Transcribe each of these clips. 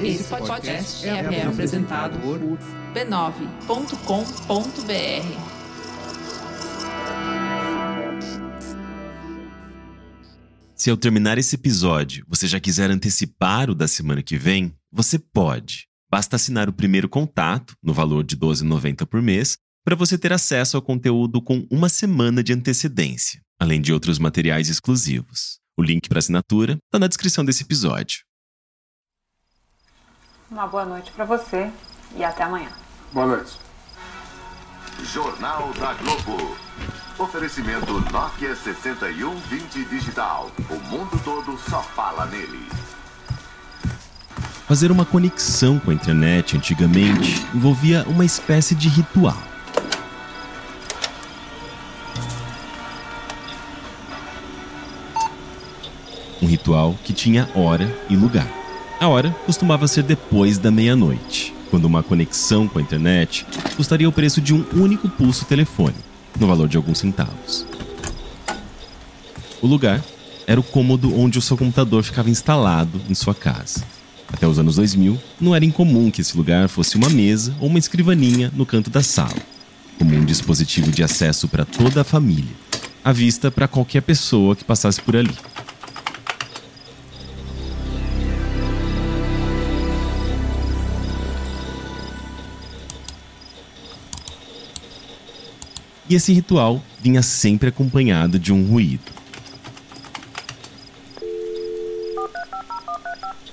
Esse podcast é, apresentado por b9.com.br. Se ao terminar esse episódio você já quiser antecipar o da semana que vem, você pode. Basta assinar o primeiro contato, no valor de R$ 12,90 por mês, para você ter acesso ao conteúdo com uma semana de antecedência, além de outros materiais exclusivos. O link para assinatura está na descrição desse episódio. Uma boa noite para você e até amanhã. Boa noite. Jornal da Globo. Oferecimento Nokia 6120 Digital. O mundo todo só fala nele. Fazer uma conexão com a internet antigamente envolvia uma espécie de ritual. Um ritual que tinha hora e lugar. A hora costumava ser depois da meia-noite, quando uma conexão com a internet custaria o preço de um único pulso telefônico, no valor de alguns centavos. O lugar era o cômodo onde o seu computador ficava instalado em sua casa. Até os anos 2000, não era incomum que esse lugar fosse uma mesa ou uma escrivaninha no canto da sala, como um dispositivo de acesso para toda a família, à vista para qualquer pessoa que passasse por ali. E esse ritual vinha sempre acompanhado de um ruído.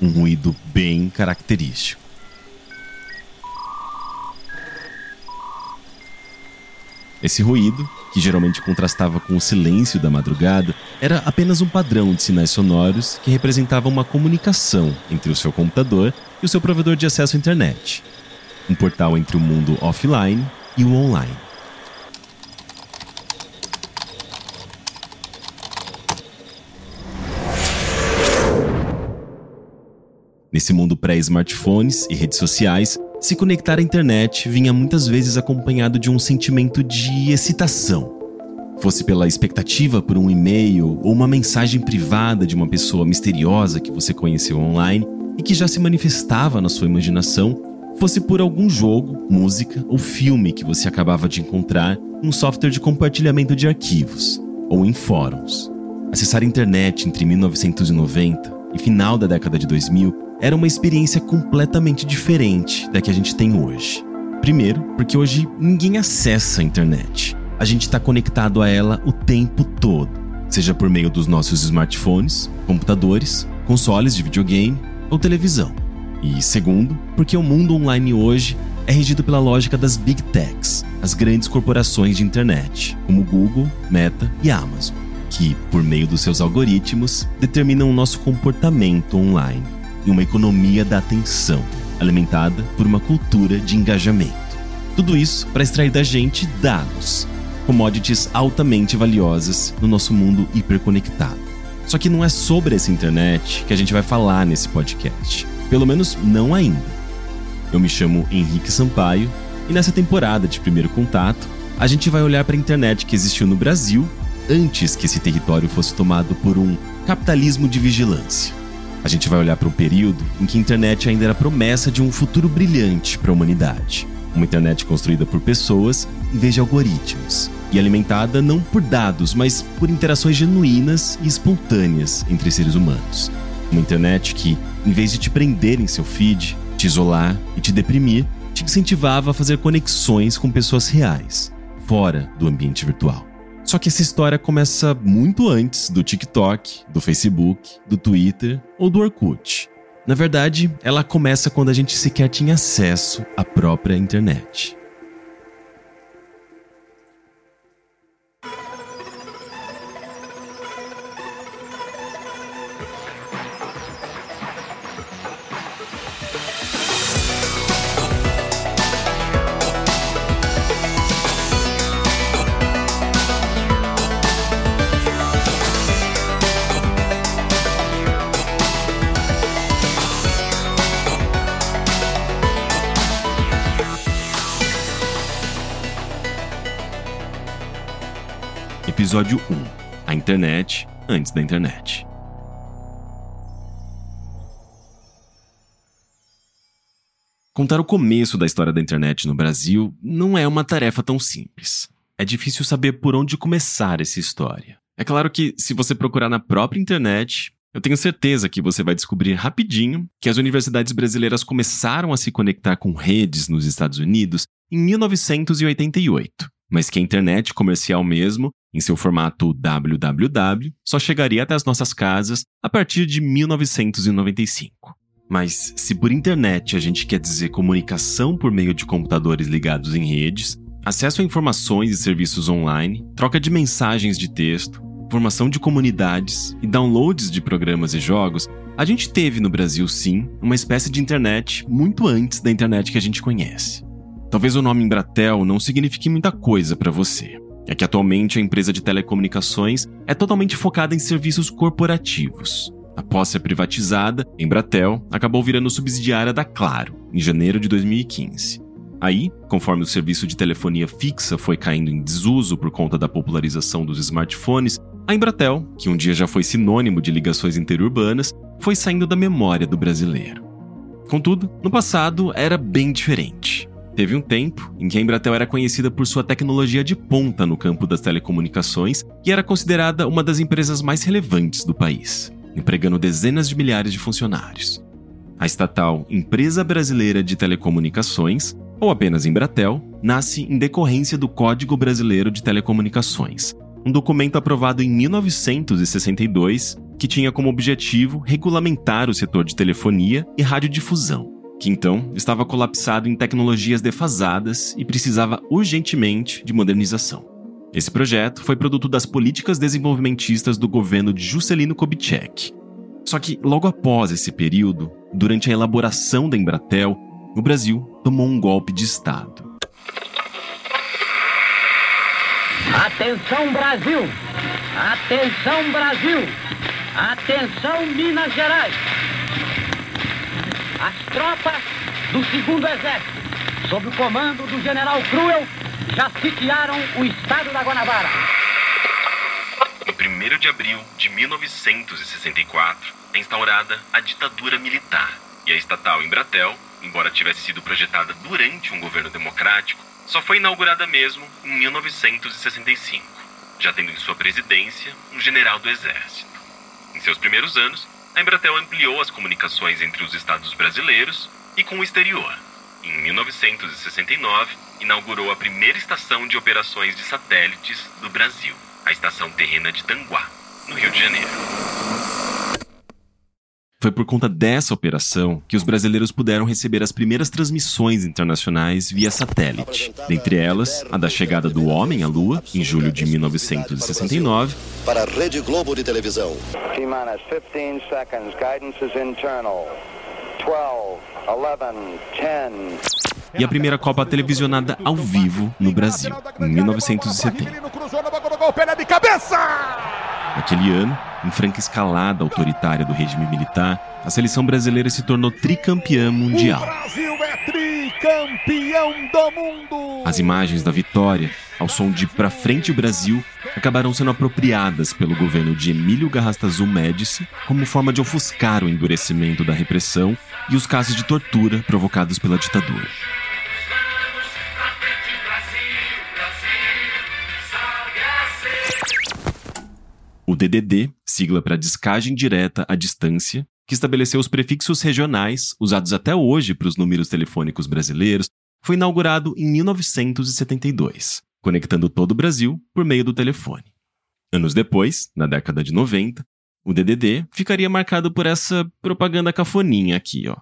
Um ruído bem característico. Esse ruído, que geralmente contrastava com o silêncio da madrugada, era apenas um padrão de sinais sonoros que representava uma comunicação entre o seu computador e o seu provedor de acesso à internet. Um portal entre o mundo offline e o online. Nesse mundo pré-smartphones e redes sociais, se conectar à internet vinha muitas vezes acompanhado de um sentimento de excitação. Fosse pela expectativa por um e-mail ou uma mensagem privada de uma pessoa misteriosa que você conheceu online e que já se manifestava na sua imaginação, fosse por algum jogo, música ou filme que você acabava de encontrar em um software de compartilhamento de arquivos ou em fóruns. Acessar a internet entre 1990 e final da década de 2000 era uma experiência completamente diferente da que a gente tem hoje. Primeiro, porque hoje ninguém acessa a internet. A gente está conectado a ela o tempo todo, seja por meio dos nossos smartphones, computadores, consoles de videogame ou televisão. E segundo, porque o mundo online hoje é regido pela lógica das big techs, as grandes corporações de internet, como Google, Meta e Amazon, que, por meio dos seus algoritmos, determinam o nosso comportamento online e uma economia da atenção, alimentada por uma cultura de engajamento. Tudo isso para extrair da gente dados, commodities altamente valiosas no nosso mundo hiperconectado. Só que não é sobre essa internet que a gente vai falar nesse podcast. Pelo menos não ainda. Eu me chamo Henrique Sampaio e nessa temporada de Primeiro Contato, a gente vai olhar para a internet que existiu no Brasil antes que esse território fosse tomado por um capitalismo de vigilância. A gente vai olhar para um período em que a internet ainda era promessa de um futuro brilhante para a humanidade. Uma internet construída por pessoas em vez de algoritmos. E alimentada não por dados, mas por interações genuínas e espontâneas entre seres humanos. Uma internet que, em vez de te prender em seu feed, te isolar e te deprimir, te incentivava a fazer conexões com pessoas reais, fora do ambiente virtual. Só que essa história começa muito antes do TikTok, do Facebook, do Twitter ou do Orkut. Na verdade, ela começa quando a gente sequer tinha acesso à própria internet. Episódio 1 A internet antes da internet. Contar o começo da história da internet no Brasil não é uma tarefa tão simples. É difícil saber por onde começar essa história. É claro que, se você procurar na própria internet, eu tenho certeza que você vai descobrir rapidinho que as universidades brasileiras começaram a se conectar com redes nos Estados Unidos em 1988, mas que a internet comercial mesmo em seu formato www, só chegaria até as nossas casas a partir de 1995. Mas se por internet a gente quer dizer comunicação por meio de computadores ligados em redes, acesso a informações e serviços online, troca de mensagens de texto, formação de comunidades e downloads de programas e jogos, a gente teve no Brasil sim uma espécie de internet muito antes da internet que a gente conhece. Talvez o nome Embratel não signifique muita coisa para você. É que atualmente a empresa de telecomunicações é totalmente focada em serviços corporativos. Após ser privatizada, Embratel acabou virando subsidiária da Claro, em janeiro de 2015. Aí, conforme o serviço de telefonia fixa foi caindo em desuso por conta da popularização dos smartphones, a Embratel, que um dia já foi sinônimo de ligações interurbanas, foi saindo da memória do brasileiro. Contudo, no passado era bem diferente. Teve um tempo em que a Embratel era conhecida por sua tecnologia de ponta no campo das telecomunicações e era considerada uma das empresas mais relevantes do país, empregando dezenas de milhares de funcionários. A estatal Empresa Brasileira de Telecomunicações, ou apenas Embratel, nasce em decorrência do Código Brasileiro de Telecomunicações, um documento aprovado em 1962 que tinha como objetivo regulamentar o setor de telefonia e radiodifusão, que então estava colapsado em tecnologias defasadas e precisava urgentemente de modernização. Esse projeto foi produto das políticas desenvolvimentistas do governo de Juscelino Kubitschek. Só que, logo após esse período, durante a elaboração da Embratel, o Brasil tomou um golpe de Estado. Atenção Brasil! Atenção Brasil! Atenção Minas Gerais! As tropas do segundo exército, sob o comando do general Cruel, já sitiaram o estado da Guanabara. Em 1 de abril de 1964, é instaurada a ditadura militar e a estatal Embratel, embora tivesse sido projetada durante um governo democrático, só foi inaugurada mesmo em 1965, já tendo em sua presidência um general do Exército. Em seus primeiros anos, a Embratel ampliou as comunicações entre os estados brasileiros e com o exterior. Em 1969, inaugurou a primeira estação de operações de satélites do Brasil, a Estação Terrena de Tanguá, no Rio de Janeiro. Foi por conta dessa operação que os brasileiros puderam receber as primeiras transmissões internacionais via satélite, dentre elas a da chegada do homem à Lua, em julho de 1969, para a Rede Globo de televisão. 15 seconds, guidance is internal. 12, 11, 10. E a primeira Copa televisionada ao vivo no Brasil, em 1970. Naquele ano, em franca escalada autoritária do regime militar, a seleção brasileira se tornou tricampeã mundial. O Brasil é tricampeão do mundo! As imagens da vitória, ao som de Pra Frente Brasil, acabaram sendo apropriadas pelo governo de Emílio Garrastazu Médici como forma de ofuscar o endurecimento da repressão e os casos de tortura provocados pela ditadura. O DDD, sigla para descagem direta à distância, que estabeleceu os prefixos regionais usados até hoje para os números telefônicos brasileiros, foi inaugurado em 1972, conectando todo o Brasil por meio do telefone. Anos depois, na década de 90, o DDD ficaria marcado por essa propaganda cafoninha aqui, ó.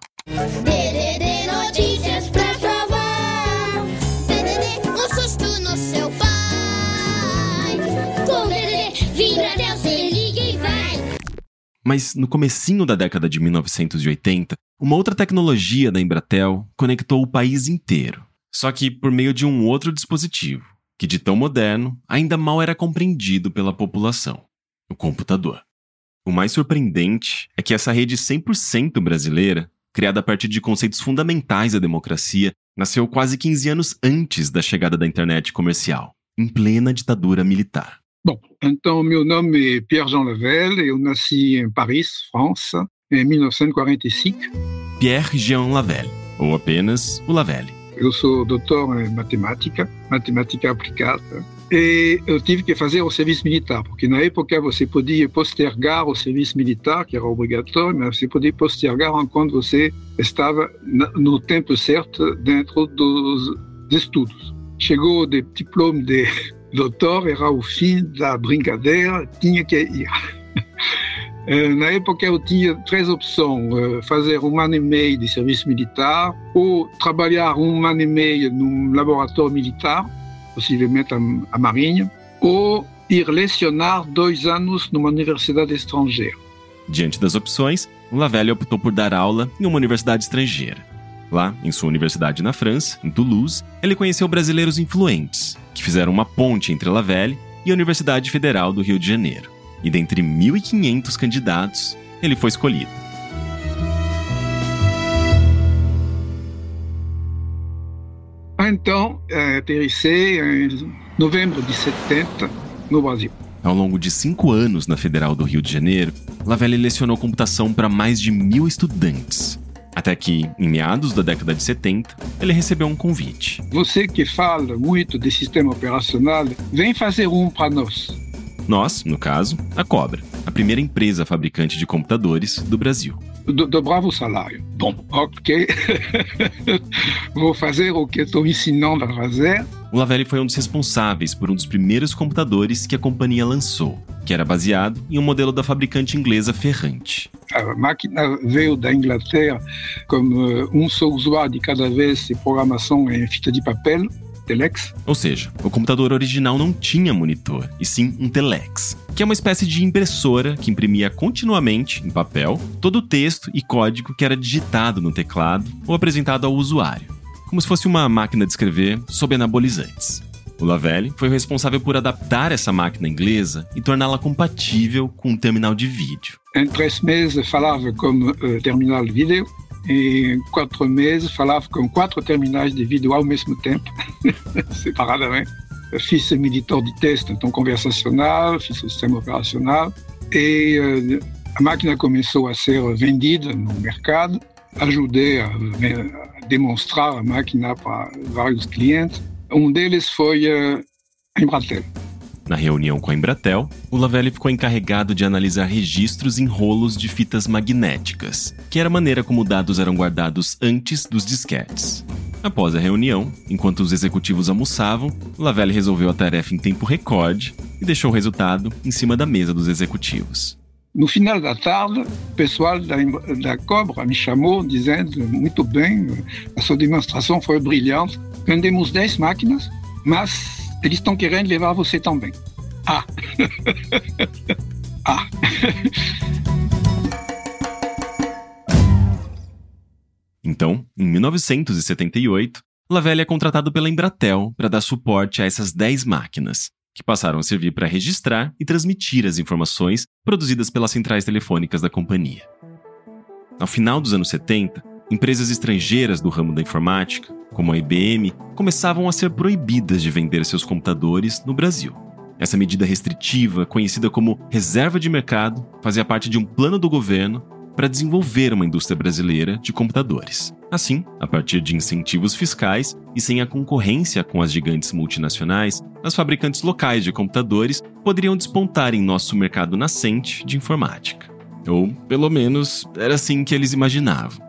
Mas no comecinho da década de 1980, uma outra tecnologia da Embratel conectou o país inteiro. Só que por meio de um outro dispositivo, que de tão moderno ainda mal era compreendido pela população: o computador. O mais surpreendente é que essa rede 100% brasileira, criada a partir de conceitos fundamentais da democracia, nasceu quase 15 anos antes da chegada da internet comercial, em plena ditadura militar. Então meu nome é Pierre-Jean Lavelle, eu nasci em Paris, França, em 1945. Pierre-Jean Lavelle ou apenas o Lavelle. Eu sou doutor em matemática, matemática aplicada, e eu tive que fazer o serviço militar, porque na época você podia postergar o serviço militar, que era obrigatório, mas você podia postergar enquanto você estava no tempo certo dentro dos estudos. Chegou o diploma de doutor, era o fim da brincadeira, tinha que ir. Eh, na época eu tinha três opções: eh, fazer um ano e meio de serviço militar ou trabalhar um ano e meio num laboratório militar, possivelmente a Marinha, ou ir lecionar dois anos numa universidade estrangeira. Diante das opções, Lavelle optou por dar aula em uma universidade estrangeira. Lá, em sua universidade na França, em Toulouse, ele conheceu brasileiros influentes, que fizeram uma ponte entre Lavelle e a Universidade Federal do Rio de Janeiro e dentre 1.500 candidatos, ele foi escolhido. Então, é, aterrissei em novembro de 70 no Brasil. Ao longo de cinco anos na Federal do Rio de Janeiro, Lavelle lecionou computação para mais de mil estudantes. Até que, em meados da década de 70, ele recebeu um convite. Você que fala muito de sistema operacional, vem fazer um para nós. Nós, no caso, a Cobra, a primeira empresa fabricante de computadores do Brasil. Do, dobrava o salário. Bom, ok. Vou fazer o que estou ensinando a fazer. O Lavelle foi um dos responsáveis por um dos primeiros computadores que a companhia lançou, que era baseado em um modelo da fabricante inglesa Ferrante. A máquina veio da Inglaterra com um só usuário de cada vez de programação em fita de papel telex. Ou seja, o computador original não tinha monitor, e sim um telex, que é uma espécie de impressora que imprimia continuamente, em papel, todo o texto e código que era digitado no teclado ou apresentado ao usuário, como se fosse uma máquina de escrever sob anabolizantes. O Lavelle foi responsável por adaptar essa máquina inglesa e torná-la compatível com um terminal de vídeo. Em três meses falava como uh, terminal de vídeo em quatro meses falava com quatro terminais de vídeo ao mesmo tempo, separadamente. Fiz militar de teste, então conversacional, fiz o sistema operacional e uh, a máquina começou a ser vendida no mercado. Ajudei a, a demonstrar a máquina para vários clientes. Um deles foi uh, a Embratel. Na reunião com a Embratel, o Lavelle ficou encarregado de analisar registros em rolos de fitas magnéticas, que era a maneira como dados eram guardados antes dos disquetes. Após a reunião, enquanto os executivos almoçavam, Lavelle resolveu a tarefa em tempo recorde e deixou o resultado em cima da mesa dos executivos. No final da tarde, o pessoal da, da Cobra me chamou dizendo: Muito bem, a sua demonstração foi brilhante. Vendemos 10 máquinas, mas eles estão querendo levar você também. Ah! ah! então, em 1978, Lavelle é contratado pela Embratel para dar suporte a essas 10 máquinas, que passaram a servir para registrar e transmitir as informações produzidas pelas centrais telefônicas da companhia. Ao final dos anos 70, empresas estrangeiras do ramo da informática como a IBM, começavam a ser proibidas de vender seus computadores no Brasil. Essa medida restritiva, conhecida como reserva de mercado, fazia parte de um plano do governo para desenvolver uma indústria brasileira de computadores. Assim, a partir de incentivos fiscais e sem a concorrência com as gigantes multinacionais, as fabricantes locais de computadores poderiam despontar em nosso mercado nascente de informática. Ou, pelo menos, era assim que eles imaginavam.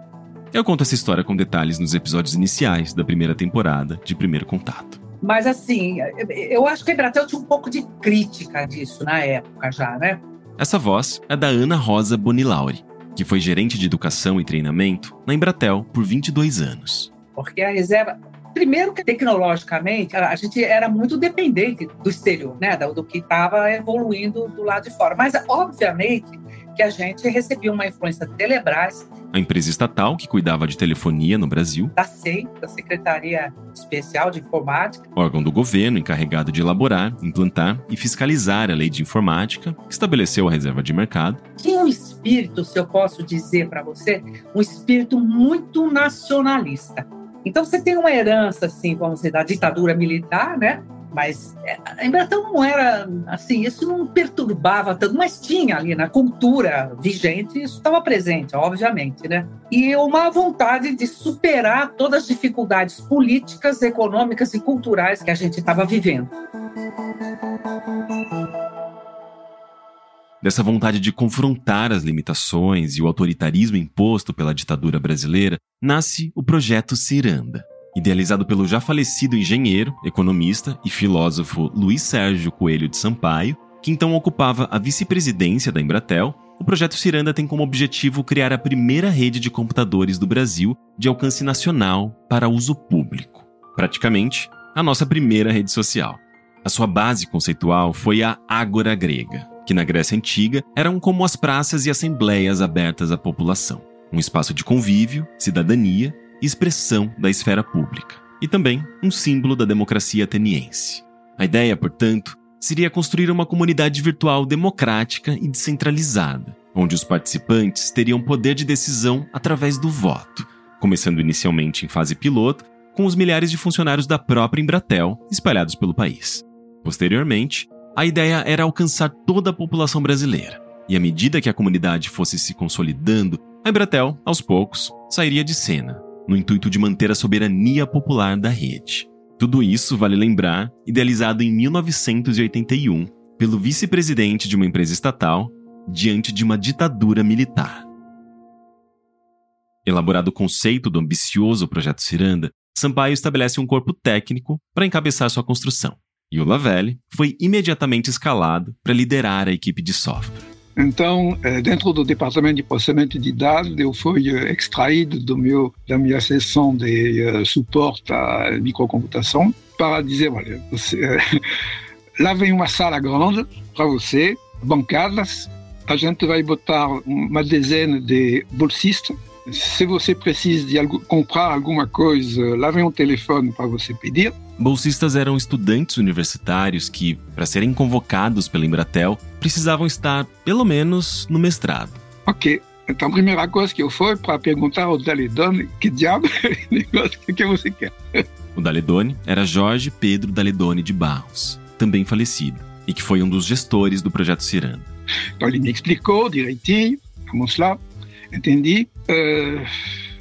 Eu conto essa história com detalhes nos episódios iniciais da primeira temporada de Primeiro Contato. Mas assim, eu acho que a Embratel tinha um pouco de crítica disso na época já, né? Essa voz é da Ana Rosa Bonilauri, que foi gerente de educação e treinamento na Embratel por 22 anos. Porque a reserva, Primeiro que tecnologicamente a gente era muito dependente do exterior, né, do que estava evoluindo do lado de fora. Mas obviamente que a gente recebia uma influência da Telebrás, a empresa estatal que cuidava de telefonia no Brasil, da SEI, da Secretaria Especial de Informática, órgão do governo encarregado de elaborar, implantar e fiscalizar a lei de informática, que estabeleceu a reserva de mercado. Tinha um espírito, se eu posso dizer para você, um espírito muito nacionalista então você tem uma herança, assim, vamos dizer, da ditadura militar, né? Mas é, a Embratel não era assim, isso não perturbava tanto, mas tinha ali na cultura vigente, isso estava presente, obviamente, né? E uma vontade de superar todas as dificuldades políticas, econômicas e culturais que a gente estava vivendo. Dessa vontade de confrontar as limitações e o autoritarismo imposto pela ditadura brasileira, nasce o Projeto Ciranda. Idealizado pelo já falecido engenheiro, economista e filósofo Luiz Sérgio Coelho de Sampaio, que então ocupava a vice-presidência da Embratel, o projeto Ciranda tem como objetivo criar a primeira rede de computadores do Brasil de alcance nacional para uso público. Praticamente, a nossa primeira rede social. A sua base conceitual foi a Ágora Grega, que na Grécia Antiga eram como as praças e assembleias abertas à população. Um espaço de convívio, cidadania expressão da esfera pública. E também um símbolo da democracia ateniense. A ideia, portanto, seria construir uma comunidade virtual democrática e descentralizada, onde os participantes teriam poder de decisão através do voto, começando inicialmente em fase piloto, com os milhares de funcionários da própria Embratel espalhados pelo país. Posteriormente, a ideia era alcançar toda a população brasileira, e à medida que a comunidade fosse se consolidando, a Embratel, aos poucos, sairia de cena, no intuito de manter a soberania popular da rede. Tudo isso, vale lembrar, idealizado em 1981 pelo vice-presidente de uma empresa estatal diante de uma ditadura militar. Elaborado o conceito do ambicioso projeto Ciranda, Sampaio estabelece um corpo técnico para encabeçar sua construção, e o Lavelle foi imediatamente escalado para liderar a equipe de software. Então, eh, dentro do departamento de processamento de dados, eu fui eh, extraído do meu, da minha seção de uh, suporte à microcomputação para dizer, olha, você, lá vem uma sala grande para você, bancadas, a gente vai botar uma dezena de bolsistas se você precisa de algo, comprar alguma coisa, lá vem um telefone para você pedir. Bolsistas eram estudantes universitários que, para serem convocados pela Embratel, precisavam estar, pelo menos, no mestrado. Ok. Então, a primeira coisa que eu fui para perguntar ao Daledone que diabo negócio que você quer. O Daledone era Jorge Pedro Daledone de Barros, também falecido, e que foi um dos gestores do projeto Ciranda. Então, ele me explicou direitinho, vamos lá, entendi. Uh,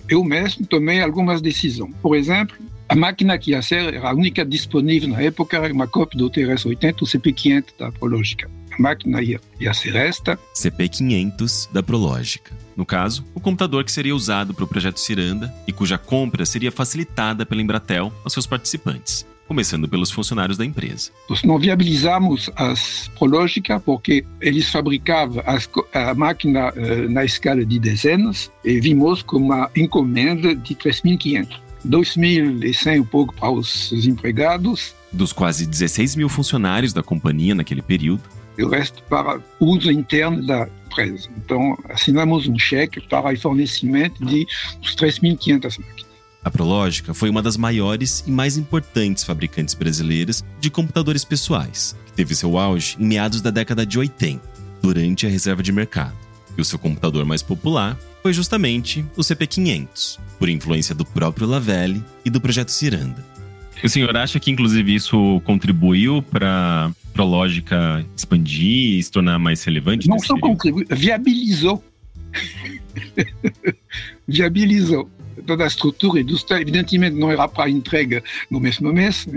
eu mesmo tomei algumas decisões. Por exemplo, a máquina que ia ser era a única disponível na época, era uma cópia do TRS-80, o CP500 da Prológica. Máquina ia, ia ser esta. CP500 da Prológica. No caso, o computador que seria usado para o projeto Ciranda e cuja compra seria facilitada pela Embratel aos seus participantes começando pelos funcionários da empresa. Nós não viabilizamos as Prológica porque eles fabricavam a máquina uh, na escala de dezenas e vimos com uma encomenda de 3.500. 2.100 um pouco para os empregados. Dos quase 16 mil funcionários da companhia naquele período. E o resto para uso interno da empresa. Então, assinamos um cheque para o fornecimento de 3.500 máquinas. A Prológica foi uma das maiores e mais importantes fabricantes brasileiras de computadores pessoais, que teve seu auge em meados da década de 80, durante a reserva de mercado. E o seu computador mais popular foi justamente o CP500, por influência do próprio Lavelle e do projeto Ciranda. O senhor acha que, inclusive, isso contribuiu para a Prológica expandir e se tornar mais relevante? Não só contribuiu, viabilizou. viabilizou toda a estrutura industrial, evidentemente não era para entrega no mesmo mês,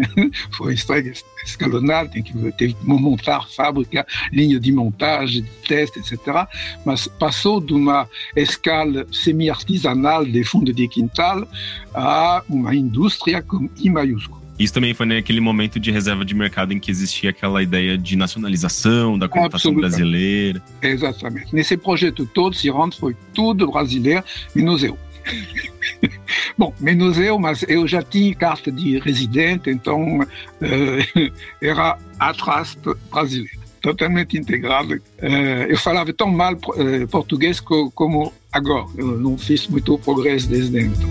foi entrega escalonada, tem que, teve que montar fábrica, linha de montagem, de teste, etc. Mas passou de uma escala semi-artesanal de fundo de quintal a uma indústria com I maiúsculo. Isso também foi naquele momento de reserva de mercado em que existia aquela ideia de nacionalização da computação brasileira. Exatamente. Nesse projeto todo, Cirante foi tudo brasileiro, menos eu. Bom, menos eu, mas eu já tinha carta de residente, então uh, era atrás brasileiro, totalmente integrado. Uh, eu falava tão mal uh, português como agora, eu não fiz muito progresso desde então.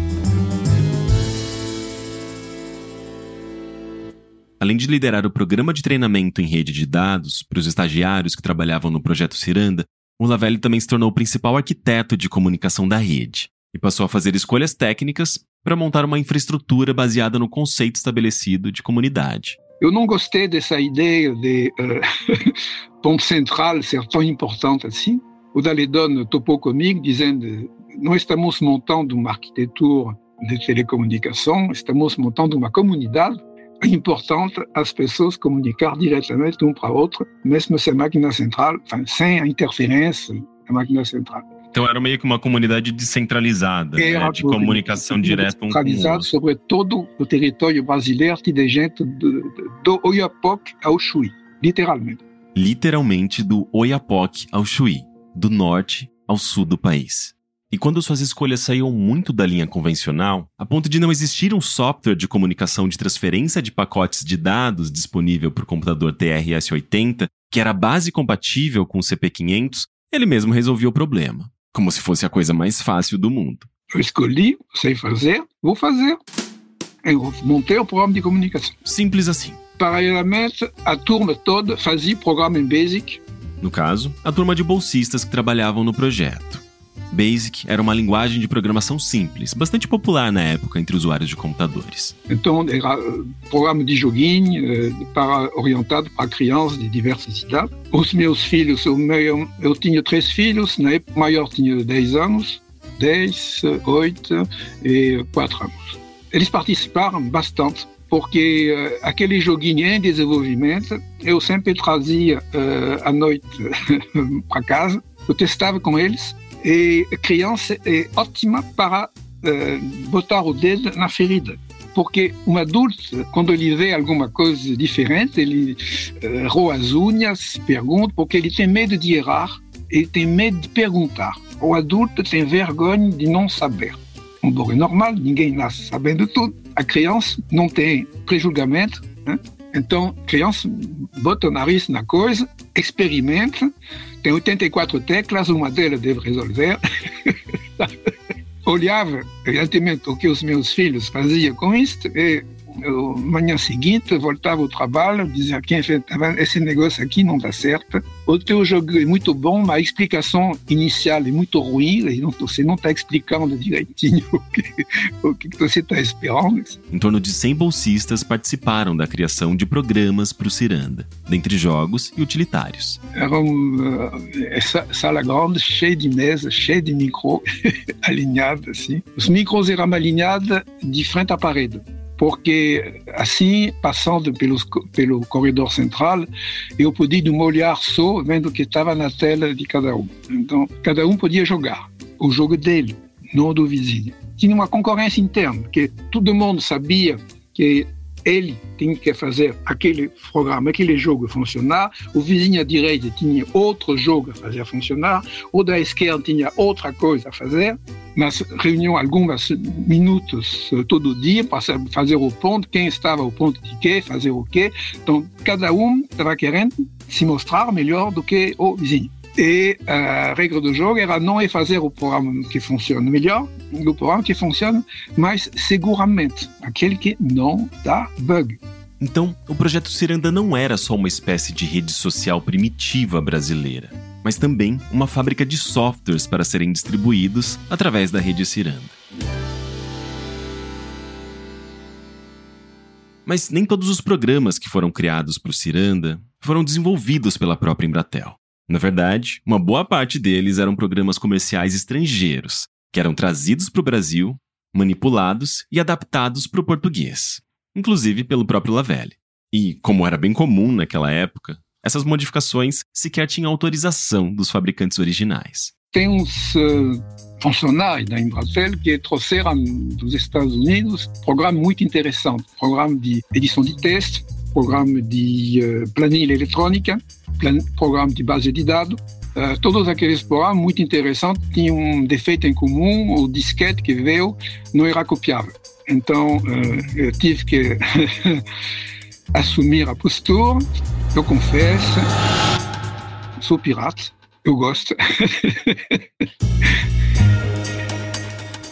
Além de liderar o programa de treinamento em rede de dados para os estagiários que trabalhavam no projeto Ciranda, o Lavelli também se tornou o principal arquiteto de comunicação da rede e passou a fazer escolhas técnicas para montar uma infraestrutura baseada no conceito estabelecido de comunidade. Eu não gostei dessa ideia de uh, ponto central ser tão importante assim. O Daledon topou comigo dizendo nós estamos montando uma arquitetura de telecomunicação, estamos montando uma comunidade importante as pessoas comunicar diretamente um para outro, mesmo sem máquina central, sem a interferência da máquina central. Então era meio que uma comunidade descentralizada, né, de comunicação direta um com o outro. sobre todo o território brasileiro, de gente do, do Oiapoque ao Chuí, literalmente. Literalmente do Oiapoque ao Chuí, do norte ao sul do país. E quando suas escolhas saíam muito da linha convencional, a ponto de não existir um software de comunicação de transferência de pacotes de dados disponível para o computador TRS-80, que era base compatível com o CP500, ele mesmo resolveu o problema, como se fosse a coisa mais fácil do mundo. Eu escolhi, sei fazer, vou fazer. Eu montei o programa de comunicação. Simples assim. Paralelamente, a turma toda fazia programa em Basic. No caso, a turma de bolsistas que trabalhavam no projeto. BASIC era uma linguagem de programação simples, bastante popular na época entre usuários de computadores. Então, era programa de joguinho eh, para, orientado para crianças de diversas idades. Os meus filhos, eu, eu tinha três filhos, na época maior tinha 10 anos, 10, 8 e 4 anos. Eles participaram bastante porque uh, aquele joguinho em desenvolvimento eu sempre trazia uh, à noite para casa, eu testava com eles e a criança é ótima para uh, botar o dedo na ferida. Porque um adulto, quando ele vê alguma coisa diferente, ele uh, roa as unhas, pergunta, porque ele tem medo de errar, ele tem medo de perguntar. O adulto tem vergonha de não saber. Bom, é normal, ninguém nasce sabendo tudo. A criança não tem prejulgamento, né? Então, a criança bota o nariz na coisa, experimenta, tem 84 teclas, uma delas deve resolver. Olhava, evidentemente, o que os meus filhos faziam com isto e eu, manhã seguinte, voltava ao trabalho, dizia quem fez esse negócio aqui não dá certo. O teu jogo é muito bom, mas a explicação inicial é muito ruim, e não, você não está explicando direitinho o que, o que você está esperando. Em torno de 100 bolsistas participaram da criação de programas para o Ciranda, dentre jogos e utilitários. Era uma uh, sala grande, cheia de mesas, cheia de micros, alinhados assim. Os micros eram alinhados de frente à parede porque assim, passando pelos, pelo corredor central, eu podia, de um olhar só, vendo o que estava na tela de cada um. Então, cada um podia jogar o jogo dele, não do vizinho. Tinha uma concorrência interna, que todo mundo sabia que ele tinha que fazer aquele programa, aquele jogo funcionar, o vizinho à direita tinha outro jogo a fazer funcionar, o da esquerda tinha outra coisa a fazer, nas reuniões, algumas minutos eh, todo dia, para fazer o ponto, quem estava ao ponto de quê, fazer o quê. Então, cada um estava querendo se mostrar melhor do que o vizinho. E a regra do jogo era não é fazer o programa que funciona melhor, o programa que funciona mais seguramente, aquele que não dá bug. Então, o projeto Ciranda não era só uma espécie de rede social primitiva brasileira, mas também uma fábrica de softwares para serem distribuídos através da rede Ciranda. Mas nem todos os programas que foram criados para o Ciranda foram desenvolvidos pela própria Embratel. Na verdade, uma boa parte deles eram programas comerciais estrangeiros, que eram trazidos para o Brasil, manipulados e adaptados para o português, inclusive pelo próprio Lavelle. E, como era bem comum naquela época, essas modificações sequer tinham autorização dos fabricantes originais. Tem uns uh, funcionários da Embratel que trouxeram dos Estados Unidos um programa muito interessante, programa de edição de texto, programa de uh, planilha eletrônica, programa de base de dados. Uh, todos aqueles programas muito interessantes tinham um defeito em comum, o disquete que veio não era copiável. Então, uh, eu tive que assumir a postura. Eu confesso, sou pirata, eu gosto.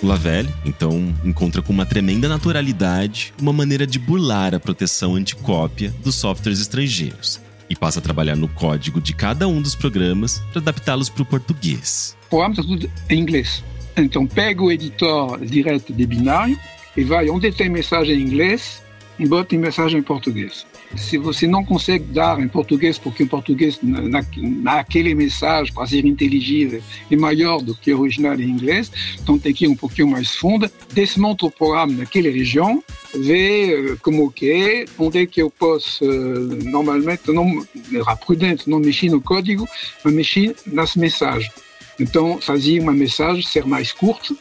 O Lavelle, então, encontra com uma tremenda naturalidade uma maneira de burlar a proteção anticópia dos softwares estrangeiros e passa a trabalhar no código de cada um dos programas para adaptá-los para o português. O programa está tudo em inglês. Então, pega o editor direto de binário e vai onde tem mensagem em inglês e bota em mensagem em português. Se você não consegue dar em português, porque o português, na, naquele mensagem, ser inteligível, é maior do que o original em inglês, então tem que ir um pouquinho mais fundo, desmonta o programa naquela região, vê como que é, onde é que eu posso, normalmente, não, era prudente não mexer no código, mas mexer nas mensagens. Então, fazia uma mensagem ser mais curta,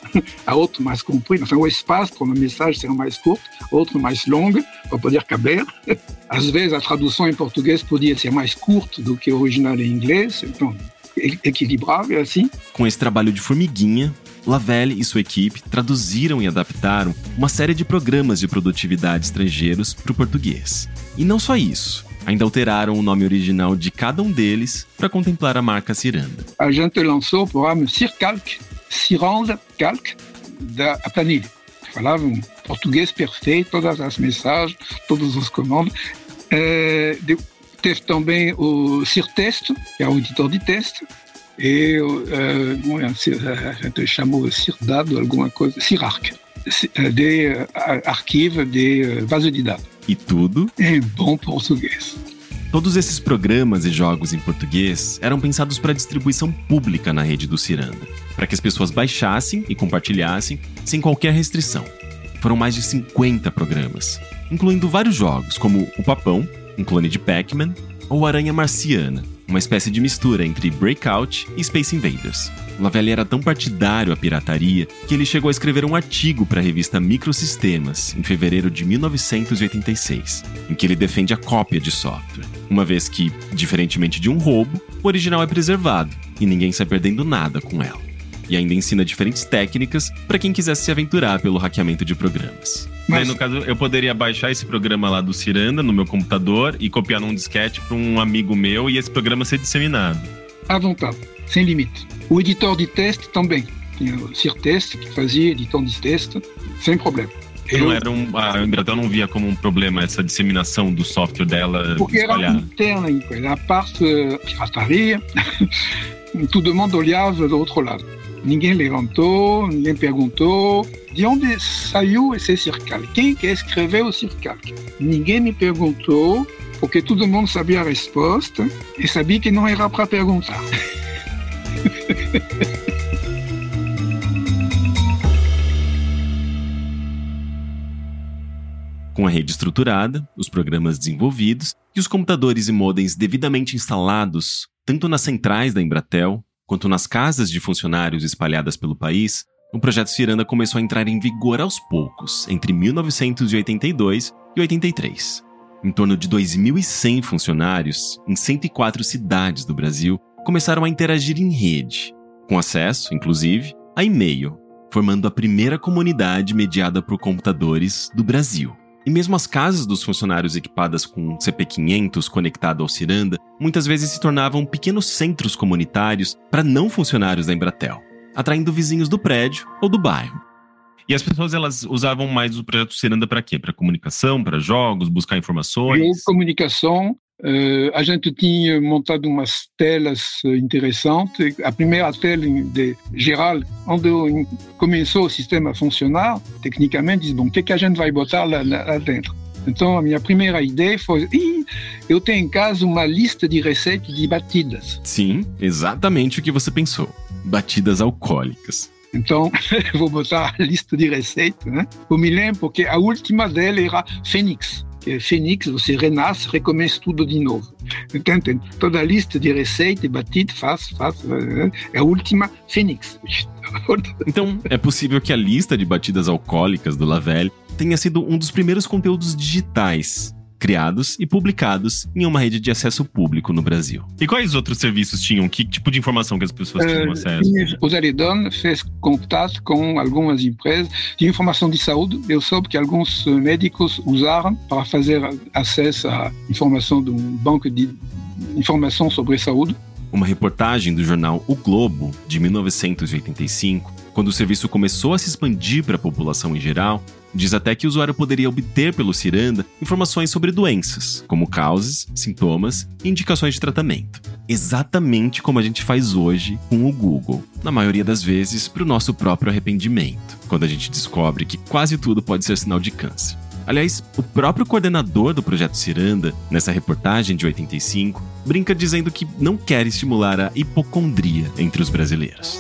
a outra mais comprida. Então, o espaço para uma mensagem ser mais curta, outra mais longa, para poder caber. Às vezes, a tradução em português podia ser mais curta do que o original em inglês. Então, equilibrável assim. Com esse trabalho de formiguinha, Lavelle e sua equipe traduziram e adaptaram uma série de programas de produtividade estrangeiros para o português. E não só isso ainda alteraram o nome original de cada um deles para contemplar a marca Ciranda. A gente lançou o programa Circalc, Ciranda Calc, da planilha. Falava um português perfeito, todas as mensagens, todos os comandos. É, teve também o Cirtest, que é o editor de teste, e uh, a gente chamou Cirdado, alguma coisa, Cirarc, de arquivos de base de dados. E tudo em bom português. Todos esses programas e jogos em português eram pensados para distribuição pública na rede do Ciranda, para que as pessoas baixassem e compartilhassem sem qualquer restrição. Foram mais de 50 programas, incluindo vários jogos como o Papão, um clone de Pac-Man, ou Aranha Marciana, uma espécie de mistura entre Breakout e Space Invaders. Lavelle era tão partidário à pirataria que ele chegou a escrever um artigo para a revista Microsistemas, em fevereiro de 1986, em que ele defende a cópia de software, uma vez que, diferentemente de um roubo, o original é preservado e ninguém sai perdendo nada com ela. E ainda ensina diferentes técnicas para quem quisesse se aventurar pelo hackeamento de programas. Mas... no caso, eu poderia baixar esse programa lá do Ciranda no meu computador e copiar num disquete para um amigo meu e esse programa ser disseminado. À vontade, sem limite. O editor de teste também. Tinha o Cirtest que fazia editor de teste sem problema. Eu, não era um, a Embratel não via como um problema essa disseminação do software dela Porque espalhada. era interna, a parte uh, pirataria, todo mundo olhava do outro lado. Ninguém levantou, ninguém perguntou de onde saiu esse circal. Quem que escreveu o circal? Ninguém me perguntou, porque todo mundo sabia a resposta e sabia que não era para perguntar. Com a rede estruturada, os programas desenvolvidos e os computadores e modems devidamente instalados, tanto nas centrais da Embratel quanto nas casas de funcionários espalhadas pelo país, o projeto Ciranda começou a entrar em vigor aos poucos, entre 1982 e 83. Em torno de 2.100 funcionários, em 104 cidades do Brasil, começaram a interagir em rede, com acesso, inclusive, a e-mail, formando a primeira comunidade mediada por computadores do Brasil. E mesmo as casas dos funcionários equipadas com CP500 conectado ao Ciranda muitas vezes se tornavam pequenos centros comunitários para não funcionários da Embratel, atraindo vizinhos do prédio ou do bairro. E as pessoas elas usavam mais o projeto Ciranda para quê? Para comunicação, para jogos, buscar informações? Comunicação, Uh, a gente tinha montado umas telas interessantes. A primeira tela de geral, onde começou o sistema a funcionar, tecnicamente, diz, bom, o que, que a gente vai botar lá, lá dentro? Então, a minha primeira ideia foi: eu tenho em casa uma lista de receitas de batidas. Sim, exatamente o que você pensou: batidas alcoólicas. Então, vou botar a lista de receitas, né? Eu me lembro porque a última dela era Fênix que é Fênix, você renasce, recomeça tudo de novo. Então, tem toda a lista de receitas, batido, faz, faz, é a última Fênix. Então, é possível que a lista de batidas alcoólicas do Lavelle tenha sido um dos primeiros conteúdos digitais criados e publicados em uma rede de acesso público no Brasil. E quais outros serviços tinham? Que tipo de informação que as pessoas tinham acesso? O Zeridon fez contato com algumas empresas de informação de saúde. Eu soube que alguns médicos usaram para fazer acesso à informação de um banco de informação sobre saúde. Uma reportagem do jornal O Globo, de 1985, quando o serviço começou a se expandir para a população em geral, Diz até que o usuário poderia obter pelo Ciranda informações sobre doenças, como causas, sintomas e indicações de tratamento. Exatamente como a gente faz hoje com o Google, na maioria das vezes para o nosso próprio arrependimento, quando a gente descobre que quase tudo pode ser sinal de câncer. Aliás, o próprio coordenador do projeto Ciranda, nessa reportagem de 85, brinca dizendo que não quer estimular a hipocondria entre os brasileiros.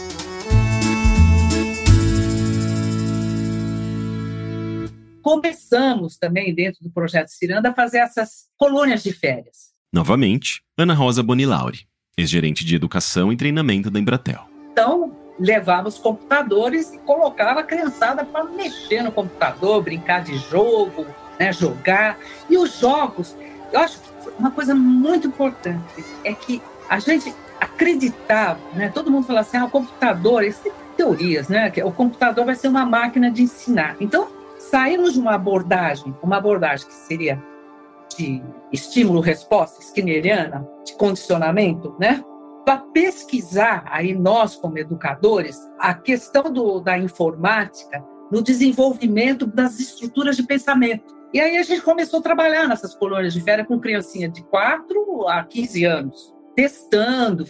Começamos também, dentro do projeto Ciranda, a fazer essas colônias de férias. Novamente, Ana Rosa Bonilauri, ex-gerente de educação e treinamento da Embratel. Então, levava os computadores e colocava a criançada para mexer no computador, brincar de jogo, né, jogar. E os jogos, eu acho que uma coisa muito importante é que a gente acreditava, né? Todo mundo fala assim, ah, o computador, isso tem teorias, né? Que o computador vai ser uma máquina de ensinar. Então, saímos de uma abordagem, uma abordagem que seria de estímulo-resposta skinneriana, de condicionamento, né? Para pesquisar aí nós como educadores a questão do, da informática no desenvolvimento das estruturas de pensamento. E aí a gente começou a trabalhar nessas colônias de férias com criancinha de 4 a 15 anos, testando,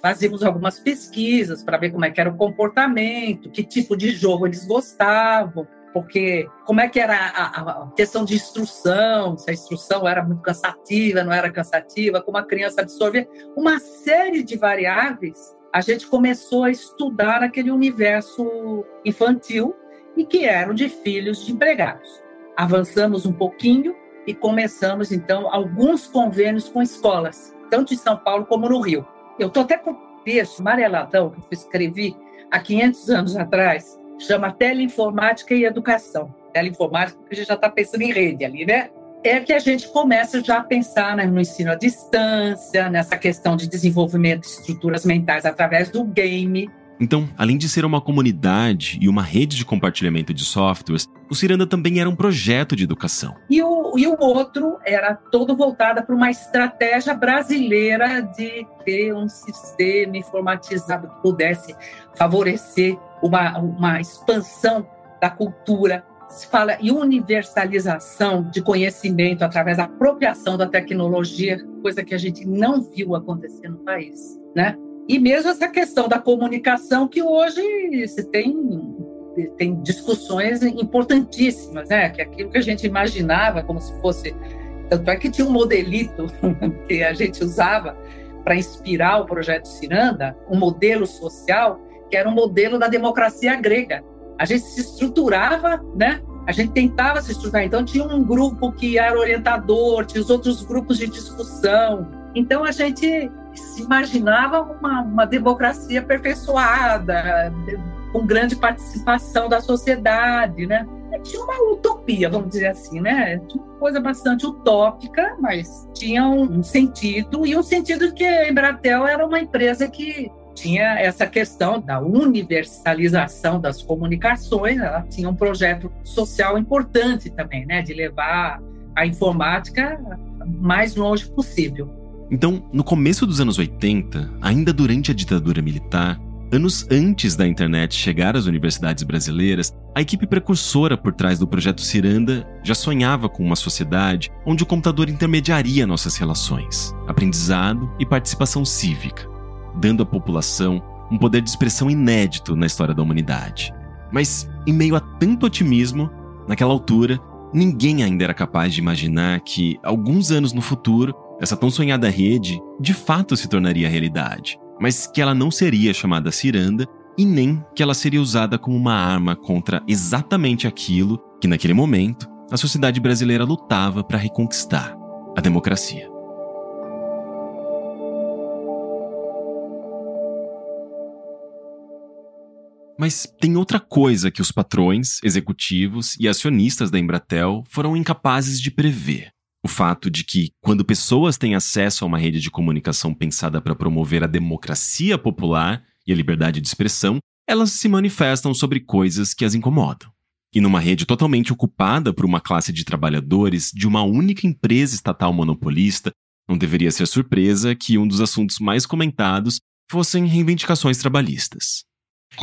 fazíamos algumas pesquisas para ver como é que era o comportamento, que tipo de jogo eles gostavam, porque como é que era a, a, questão de instrução, se a instrução era muito cansativa, não era cansativa, como a criança absorvia, uma série de variáveis, a gente começou a estudar aquele universo infantil e que eram de filhos de empregados. Avançamos um pouquinho e começamos, então, alguns convênios com escolas, tanto em São Paulo como no Rio. Eu estou até com o texto amareladão que eu escrevi há 500 anos atrás, chama Teleinformática e Educação. Teleinformática, porque a gente já está pensando em rede ali, né? É que a gente começa já a pensar né, no ensino à distância, nessa questão de desenvolvimento de estruturas mentais através do game, então, além de ser uma comunidade e uma rede de compartilhamento de softwares, o Ciranda também era um projeto de educação. E o, e o outro era todo voltado para uma estratégia brasileira de ter um sistema informatizado que pudesse favorecer uma, uma expansão da cultura. Se fala em universalização de conhecimento através da apropriação da tecnologia, coisa que a gente não viu acontecer no país, né? E mesmo essa questão da comunicação, que hoje se tem, tem discussões importantíssimas, né? Que aquilo que a gente imaginava como se fosse. Tanto é que tinha um modelito que a gente usava para inspirar o projeto Ciranda, um modelo social que era um modelo da democracia grega. A gente se estruturava, né? A gente tentava se estruturar. Então tinha um grupo que era orientador, tinha os outros grupos de discussão. Então a gente se imaginava uma, uma democracia aperfeiçoada, com grande participação da sociedade, né? Tinha uma utopia, vamos dizer assim, né? Tinha uma coisa bastante utópica, mas tinha um sentido, e um sentido que a Embratel era uma empresa que tinha essa questão da universalização das comunicações, ela tinha um projeto social importante também, né? De levar a informática mais longe possível. Então, no começo dos anos 80, ainda durante a ditadura militar, anos antes da internet chegar às universidades brasileiras, a equipe precursora por trás do projeto Ciranda já sonhava com uma sociedade onde o computador intermediaria nossas relações, aprendizado e participação cívica, dando à população um poder de expressão inédito na história da humanidade. Mas, em meio a tanto otimismo, naquela altura, ninguém ainda era capaz de imaginar que, alguns anos no futuro, essa tão sonhada rede de fato se tornaria realidade, mas que ela não seria chamada ciranda e nem que ela seria usada como uma arma contra exatamente aquilo que, naquele momento, a sociedade brasileira lutava para reconquistar a democracia. Mas tem outra coisa que os patrões, executivos e acionistas da Embratel foram incapazes de prever. O fato de que, quando pessoas têm acesso a uma rede de comunicação pensada para promover a democracia popular e a liberdade de expressão, elas se manifestam sobre coisas que as incomodam. E numa rede totalmente ocupada por uma classe de trabalhadores de uma única empresa estatal monopolista, não deveria ser surpresa que um dos assuntos mais comentados fossem reivindicações trabalhistas.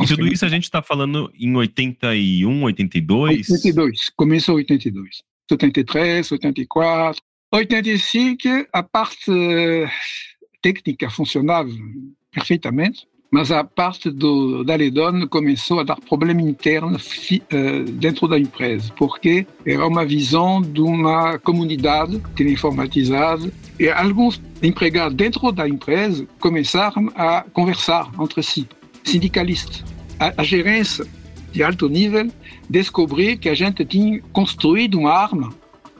E tudo isso a gente está falando em 81, 82? 82, começou 82. 83, 84. 85, a parte técnica funcionava perfeitamente. mas a parte do, da Ledon começou a dar problema interno uh, dentro da empresa, porque era uma visão de uma comunidade teleinformatizada e alguns empregados dentro da empresa começaram a conversar entre si, sindicalistas. A, a gerência de alto nível descobriu que a gente tinha construído uma arma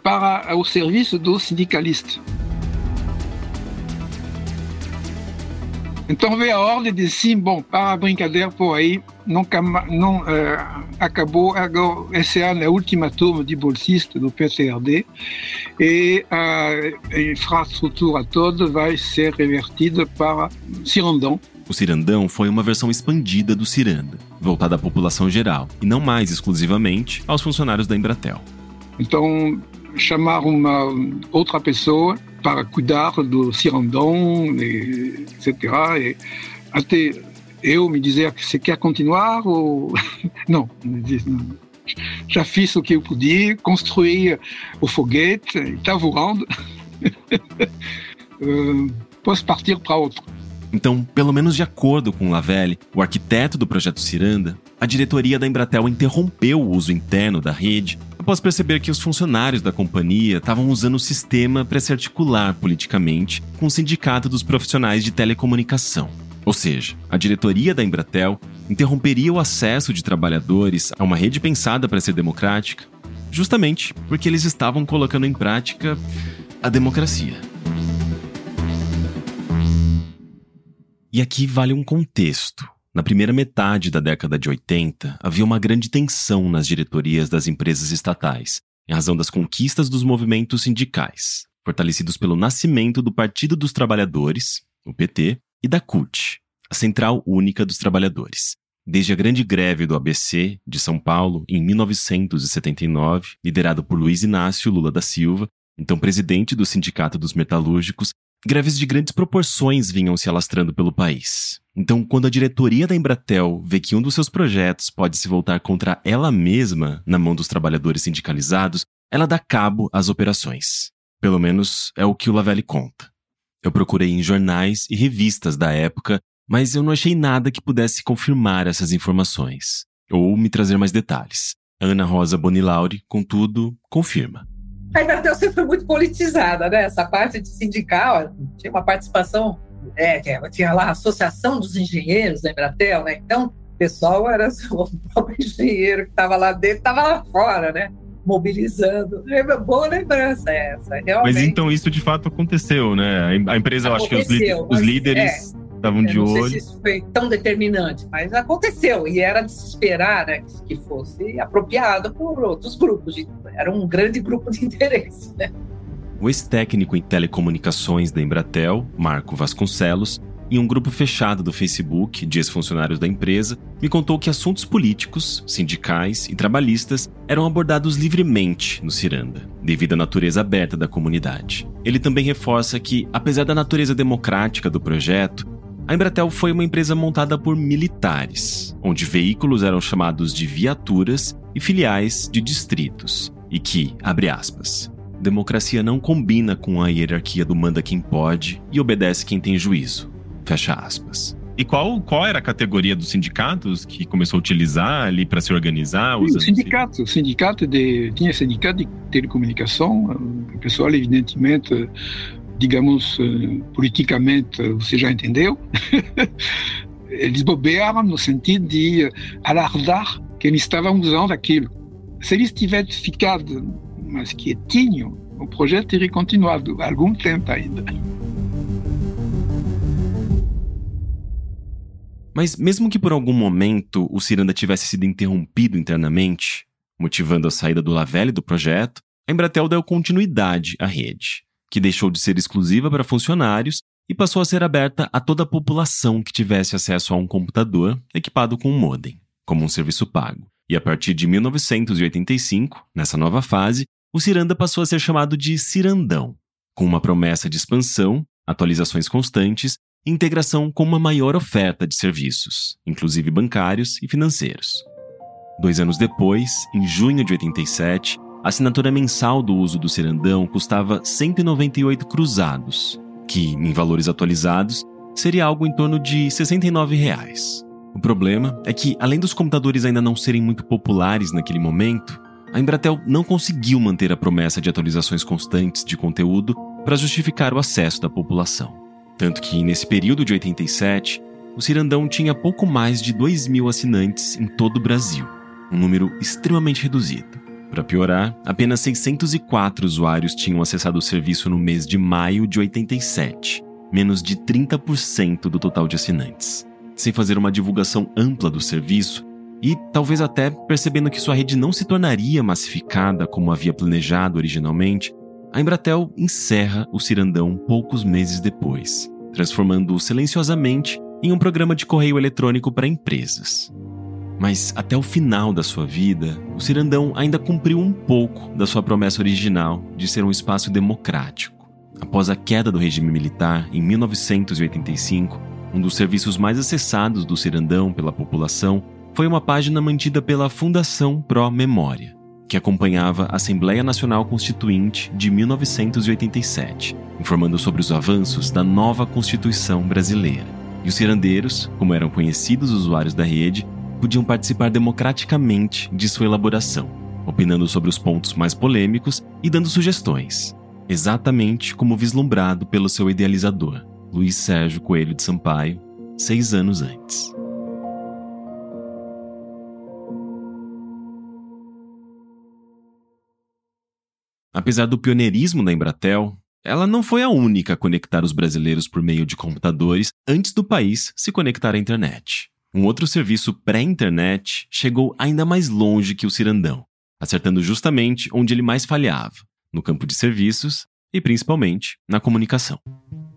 para o serviço dos sindicalistas. Então veio a ordem de sim, bom, para a brincadeira por aí, não, não uh, acabou, agora esse ano é a última turma de bolsista do PTRD e a infraestrutura toda vai ser revertida para Cirandão. O Cirandão foi uma versão expandida do Ciranda, voltada à população geral, e não mais exclusivamente aos funcionários da Embratel. Então, chamar uma outra pessoa para cuidar do cirandão, etc. E até eu me dizer que você quer continuar ou não, já fiz o que eu podia, construí o foguete, está voando, uh, posso partir para outro. Então, pelo menos de acordo com Lavelle, o arquiteto do projeto Ciranda, a diretoria da Embratel interrompeu o uso interno da rede após perceber que os funcionários da companhia estavam usando o sistema para se articular politicamente com o sindicato dos profissionais de telecomunicação. Ou seja, a diretoria da Embratel interromperia o acesso de trabalhadores a uma rede pensada para ser democrática, justamente porque eles estavam colocando em prática a democracia. E aqui vale um contexto. Na primeira metade da década de 80, havia uma grande tensão nas diretorias das empresas estatais, em razão das conquistas dos movimentos sindicais, fortalecidos pelo nascimento do Partido dos Trabalhadores, o PT, e da CUT, a Central Única dos Trabalhadores. Desde a grande greve do ABC de São Paulo em 1979, liderado por Luiz Inácio Lula da Silva, então presidente do Sindicato dos Metalúrgicos, greves de grandes proporções vinham se alastrando pelo país. Então, quando a diretoria da Embratel vê que um dos seus projetos pode se voltar contra ela mesma na mão dos trabalhadores sindicalizados, ela dá cabo às operações. Pelo menos é o que o Lavelle conta. Eu procurei em jornais e revistas da época, mas eu não achei nada que pudesse confirmar essas informações, ou me trazer mais detalhes. Ana Rosa Bonilauri, contudo, confirma. A Embratel sempre foi muito politizada, né? Essa parte de sindical, tinha uma participação, é, tinha lá a Associação dos Engenheiros da Embratel, né? Então, o pessoal era o próprio engenheiro que estava lá dentro, estava lá fora, né? mobilizando. É uma boa lembrança essa, realmente. Mas então isso de fato aconteceu, né? A empresa, eu acho que os, os líderes é estavam de não olho. Não sei se isso foi tão determinante, mas aconteceu e era de se esperar né, que fosse apropriado por outros grupos. De, era um grande grupo de interesse. Né? O ex-técnico em telecomunicações da Embratel, Marco Vasconcelos, em um grupo fechado do Facebook de ex-funcionários da empresa, me contou que assuntos políticos, sindicais e trabalhistas eram abordados livremente no Ciranda, devido à natureza aberta da comunidade. Ele também reforça que, apesar da natureza democrática do projeto, a Embratel foi uma empresa montada por militares, onde veículos eram chamados de viaturas e filiais de distritos, e que, abre aspas, democracia não combina com a hierarquia do manda quem pode e obedece quem tem juízo. Fecha aspas. E qual, qual era a categoria dos sindicatos que começou a utilizar ali para se organizar? Sim, o sindicato, o sindicato de, tinha sindicato de telecomunicação, o pessoal evidentemente digamos, eh, politicamente, você já entendeu, eles bobearam no sentido de alardar que eles estavam usando aquilo. Se eles tivessem ficado mais quietinho, o projeto teria continuado algum tempo ainda. Mas mesmo que por algum momento o Ciranda tivesse sido interrompido internamente, motivando a saída do Lavelle do projeto, a Embratel deu continuidade à rede que deixou de ser exclusiva para funcionários e passou a ser aberta a toda a população que tivesse acesso a um computador equipado com um modem, como um serviço pago. E a partir de 1985, nessa nova fase, o Ciranda passou a ser chamado de Cirandão, com uma promessa de expansão, atualizações constantes e integração com uma maior oferta de serviços, inclusive bancários e financeiros. Dois anos depois, em junho de 87, a assinatura mensal do uso do Cirandão custava 198 cruzados, que, em valores atualizados, seria algo em torno de 69 reais. O problema é que, além dos computadores ainda não serem muito populares naquele momento, a Embratel não conseguiu manter a promessa de atualizações constantes de conteúdo para justificar o acesso da população. Tanto que, nesse período de 87, o Cirandão tinha pouco mais de 2 mil assinantes em todo o Brasil, um número extremamente reduzido. Para piorar, apenas 604 usuários tinham acessado o serviço no mês de maio de 87, menos de 30% do total de assinantes. Sem fazer uma divulgação ampla do serviço, e talvez até percebendo que sua rede não se tornaria massificada como havia planejado originalmente, a Embratel encerra o Cirandão poucos meses depois, transformando-o silenciosamente em um programa de correio eletrônico para empresas. Mas até o final da sua vida, o Cirandão ainda cumpriu um pouco da sua promessa original de ser um espaço democrático. Após a queda do regime militar em 1985, um dos serviços mais acessados do Cirandão pela população foi uma página mantida pela Fundação Pró Memória, que acompanhava a Assembleia Nacional Constituinte de 1987, informando sobre os avanços da nova Constituição brasileira. E os cirandeiros, como eram conhecidos usuários da rede, podiam participar democraticamente de sua elaboração, opinando sobre os pontos mais polêmicos e dando sugestões, exatamente como vislumbrado pelo seu idealizador, Luiz Sérgio Coelho de Sampaio, seis anos antes. Apesar do pioneirismo da Embratel, ela não foi a única a conectar os brasileiros por meio de computadores antes do país se conectar à internet. Um outro serviço pré-internet chegou ainda mais longe que o Cirandão, acertando justamente onde ele mais falhava, no campo de serviços e principalmente na comunicação.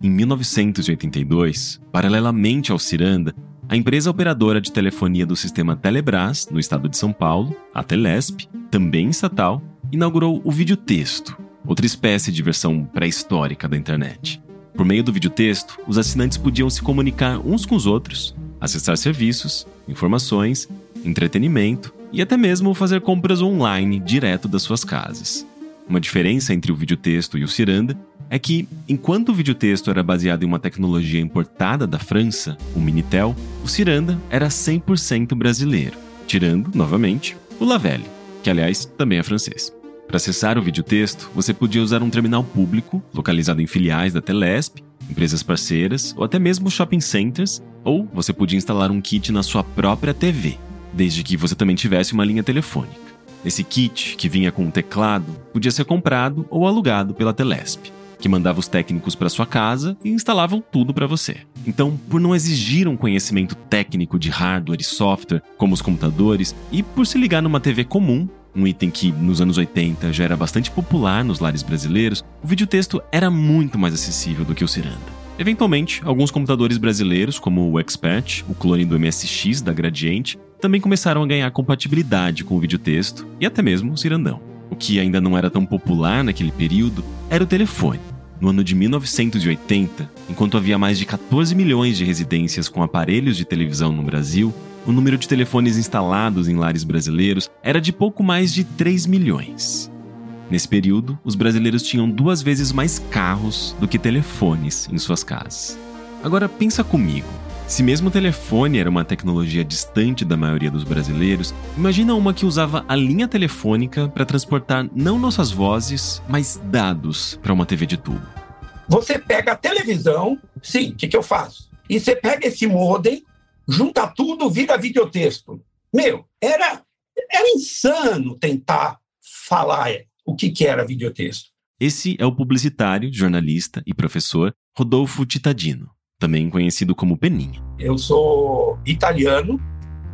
Em 1982, paralelamente ao Ciranda, a empresa operadora de telefonia do sistema Telebrás, no estado de São Paulo, a Telesp, também estatal, inaugurou o videotexto, outra espécie de versão pré-histórica da internet. Por meio do videotexto, os assinantes podiam se comunicar uns com os outros, acessar serviços, informações, entretenimento e até mesmo fazer compras online direto das suas casas. Uma diferença entre o videotexto e o Ciranda é que, enquanto o videotexto era baseado em uma tecnologia importada da França, o Minitel, o Ciranda era 100% brasileiro, tirando, novamente, o Lavelle, que aliás também é francês. Para acessar o videotexto, você podia usar um terminal público, localizado em filiais da Telesp, empresas parceiras ou até mesmo shopping centers, ou você podia instalar um kit na sua própria TV, desde que você também tivesse uma linha telefônica. Esse kit, que vinha com um teclado, podia ser comprado ou alugado pela Telesp, que mandava os técnicos para sua casa e instalavam tudo para você. Então, por não exigir um conhecimento técnico de hardware e software como os computadores e por se ligar numa TV comum, um item que nos anos 80 já era bastante popular nos lares brasileiros, o videotexto era muito mais acessível do que o Ciranda. Eventualmente, alguns computadores brasileiros, como o Expert, o clone do MSX da Gradiente, também começaram a ganhar compatibilidade com o videotexto e até mesmo o Cirandão. O que ainda não era tão popular naquele período era o telefone. No ano de 1980, enquanto havia mais de 14 milhões de residências com aparelhos de televisão no Brasil, o número de telefones instalados em lares brasileiros era de pouco mais de 3 milhões. Nesse período, os brasileiros tinham duas vezes mais carros do que telefones em suas casas. Agora pensa comigo. Se mesmo o telefone era uma tecnologia distante da maioria dos brasileiros, imagina uma que usava a linha telefônica para transportar não nossas vozes, mas dados para uma TV de tubo. Você pega a televisão, sim, o que, que eu faço? E você pega esse modem, junta tudo, vira videotexto. Meu, era, era insano tentar falar o que, que era videotexto. Esse é o publicitário, jornalista e professor Rodolfo Titadino, também conhecido como Peninha. Eu sou italiano,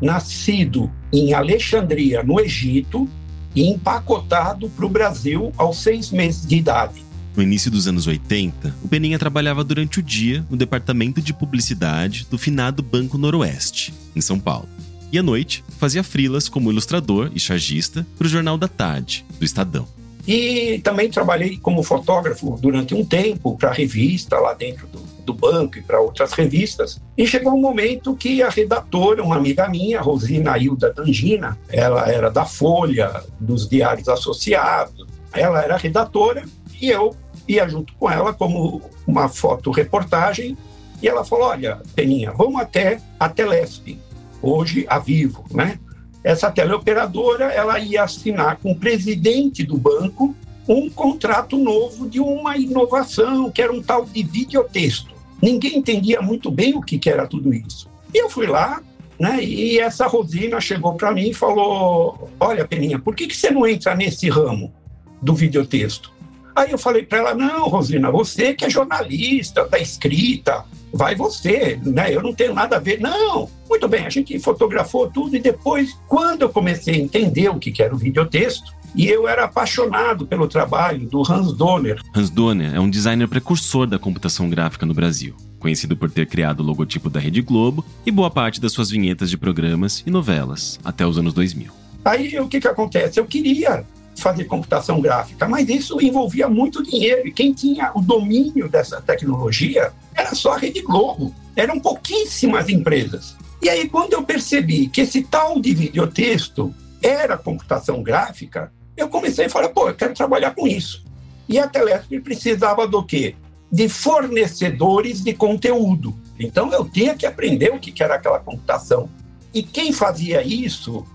nascido em Alexandria, no Egito, e empacotado para o Brasil aos seis meses de idade. No início dos anos 80, o Peninha trabalhava durante o dia no departamento de publicidade do finado Banco Noroeste, em São Paulo. E à noite, fazia frilas como ilustrador e chargista para o Jornal da Tarde, do Estadão. E também trabalhei como fotógrafo durante um tempo para revista lá dentro do, do banco e para outras revistas. E chegou um momento que a redatora, uma amiga minha, Rosina Hilda Tangina, ela era da Folha, dos Diários Associados, ela era redatora e eu ia junto com ela como uma fotoreportagem E ela falou: Olha, Peninha, vamos até a Telesp, hoje a Vivo, né? Essa teleoperadora ela ia assinar com o presidente do banco um contrato novo de uma inovação, que era um tal de videotexto. Ninguém entendia muito bem o que, que era tudo isso. E eu fui lá, né, e essa Rosina chegou para mim e falou: Olha, Peninha, por que, que você não entra nesse ramo do videotexto? Aí eu falei para ela: Não, Rosina, você que é jornalista, da escrita, vai você, né? Eu não tenho nada a ver. Não, muito bem, a gente fotografou tudo e depois, quando eu comecei a entender o que era o videotexto, e eu era apaixonado pelo trabalho do Hans Donner. Hans Donner é um designer precursor da computação gráfica no Brasil, conhecido por ter criado o logotipo da Rede Globo e boa parte das suas vinhetas de programas e novelas até os anos 2000. Aí o que, que acontece? Eu queria fazer computação gráfica, mas isso envolvia muito dinheiro e quem tinha o domínio dessa tecnologia era só a Rede Globo. Eram pouquíssimas empresas. E aí, quando eu percebi que esse tal de videotexto era computação gráfica, eu comecei a falar, pô, eu quero trabalhar com isso. E a Telesp precisava do quê? De fornecedores de conteúdo. Então eu tinha que aprender o que era aquela computação. E quem fazia isso,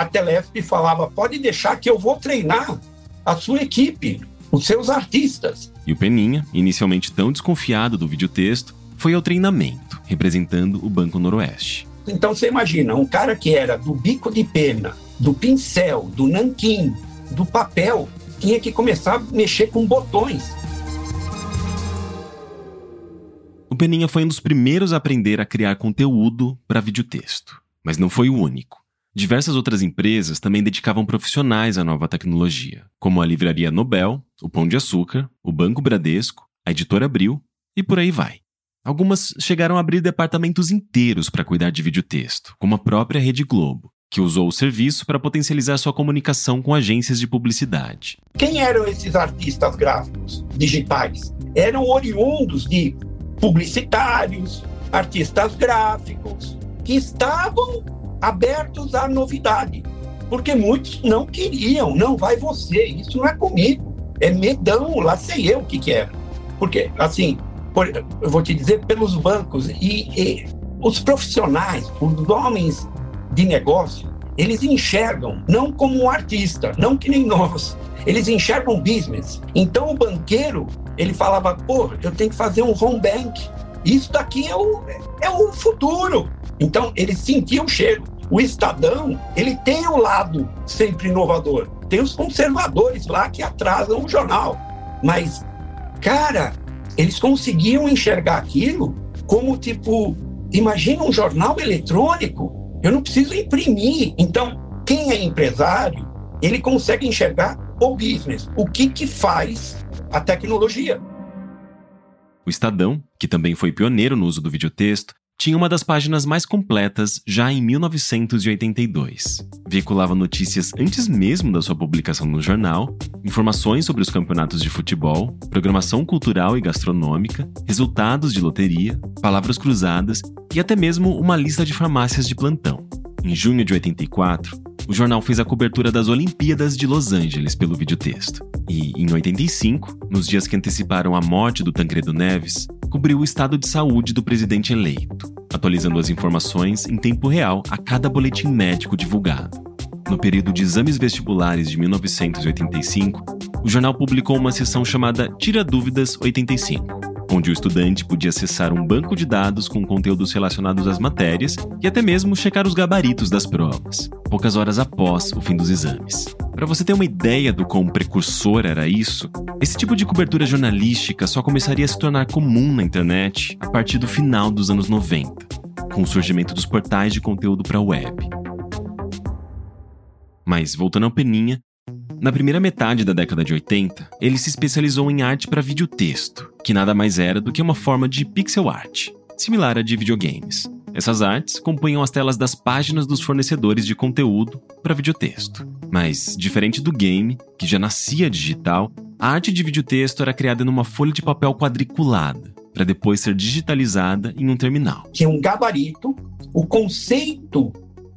a Telesp falava, pode deixar que eu vou treinar a sua equipe, os seus artistas. E o Peninha, inicialmente tão desconfiado do videotexto, foi ao treinamento, representando o Banco Noroeste. Então você imagina, um cara que era do bico de pena, do pincel, do nanquim, do papel, tinha que começar a mexer com botões. O Peninha foi um dos primeiros a aprender a criar conteúdo para videotexto, mas não foi o único. Diversas outras empresas também dedicavam profissionais à nova tecnologia, como a Livraria Nobel, o Pão de Açúcar, o Banco Bradesco, a Editora Abril e por aí vai. Algumas chegaram a abrir departamentos inteiros para cuidar de videotexto, como a própria Rede Globo, que usou o serviço para potencializar sua comunicação com agências de publicidade. Quem eram esses artistas gráficos digitais? Eram oriundos de publicitários, artistas gráficos, que estavam abertos à novidade. Porque muitos não queriam, não vai você, isso não é comigo, é medão, lá sei eu o que, que é. Porque, assim, por, eu vou te dizer, pelos bancos e, e os profissionais, os homens de negócio, eles enxergam não como um artista, não que nem nós. Eles enxergam business. Então o banqueiro, ele falava, pô, eu tenho que fazer um home bank. Isso daqui é o, é o futuro. Então ele sentia o cheiro. O Estadão, ele tem o um lado sempre inovador. Tem os conservadores lá que atrasam o jornal. Mas, cara, eles conseguiam enxergar aquilo como tipo, imagina um jornal eletrônico eu não preciso imprimir. Então, quem é empresário, ele consegue enxergar o business, o que, que faz a tecnologia. O Estadão, que também foi pioneiro no uso do videotexto, tinha uma das páginas mais completas já em 1982. Veiculava notícias antes mesmo da sua publicação no jornal, informações sobre os campeonatos de futebol, programação cultural e gastronômica, resultados de loteria, palavras cruzadas e até mesmo uma lista de farmácias de plantão. Em junho de 84, o jornal fez a cobertura das Olimpíadas de Los Angeles pelo videotexto. E, em 85, nos dias que anteciparam a morte do Tancredo Neves, cobriu o estado de saúde do presidente eleito, atualizando as informações em tempo real a cada boletim médico divulgado. No período de exames vestibulares de 1985, o jornal publicou uma seção chamada Tira Dúvidas 85, onde o estudante podia acessar um banco de dados com conteúdos relacionados às matérias e até mesmo checar os gabaritos das provas, poucas horas após o fim dos exames. Para você ter uma ideia do quão precursor era isso, esse tipo de cobertura jornalística só começaria a se tornar comum na internet a partir do final dos anos 90, com o surgimento dos portais de conteúdo para a web. Mas, voltando ao Peninha, na primeira metade da década de 80, ele se especializou em arte para videotexto, que nada mais era do que uma forma de pixel art, similar à de videogames. Essas artes compunham as telas das páginas dos fornecedores de conteúdo para videotexto. Mas, diferente do game, que já nascia digital, a arte de videotexto era criada numa folha de papel quadriculada, para depois ser digitalizada em um terminal. Que um gabarito, o conceito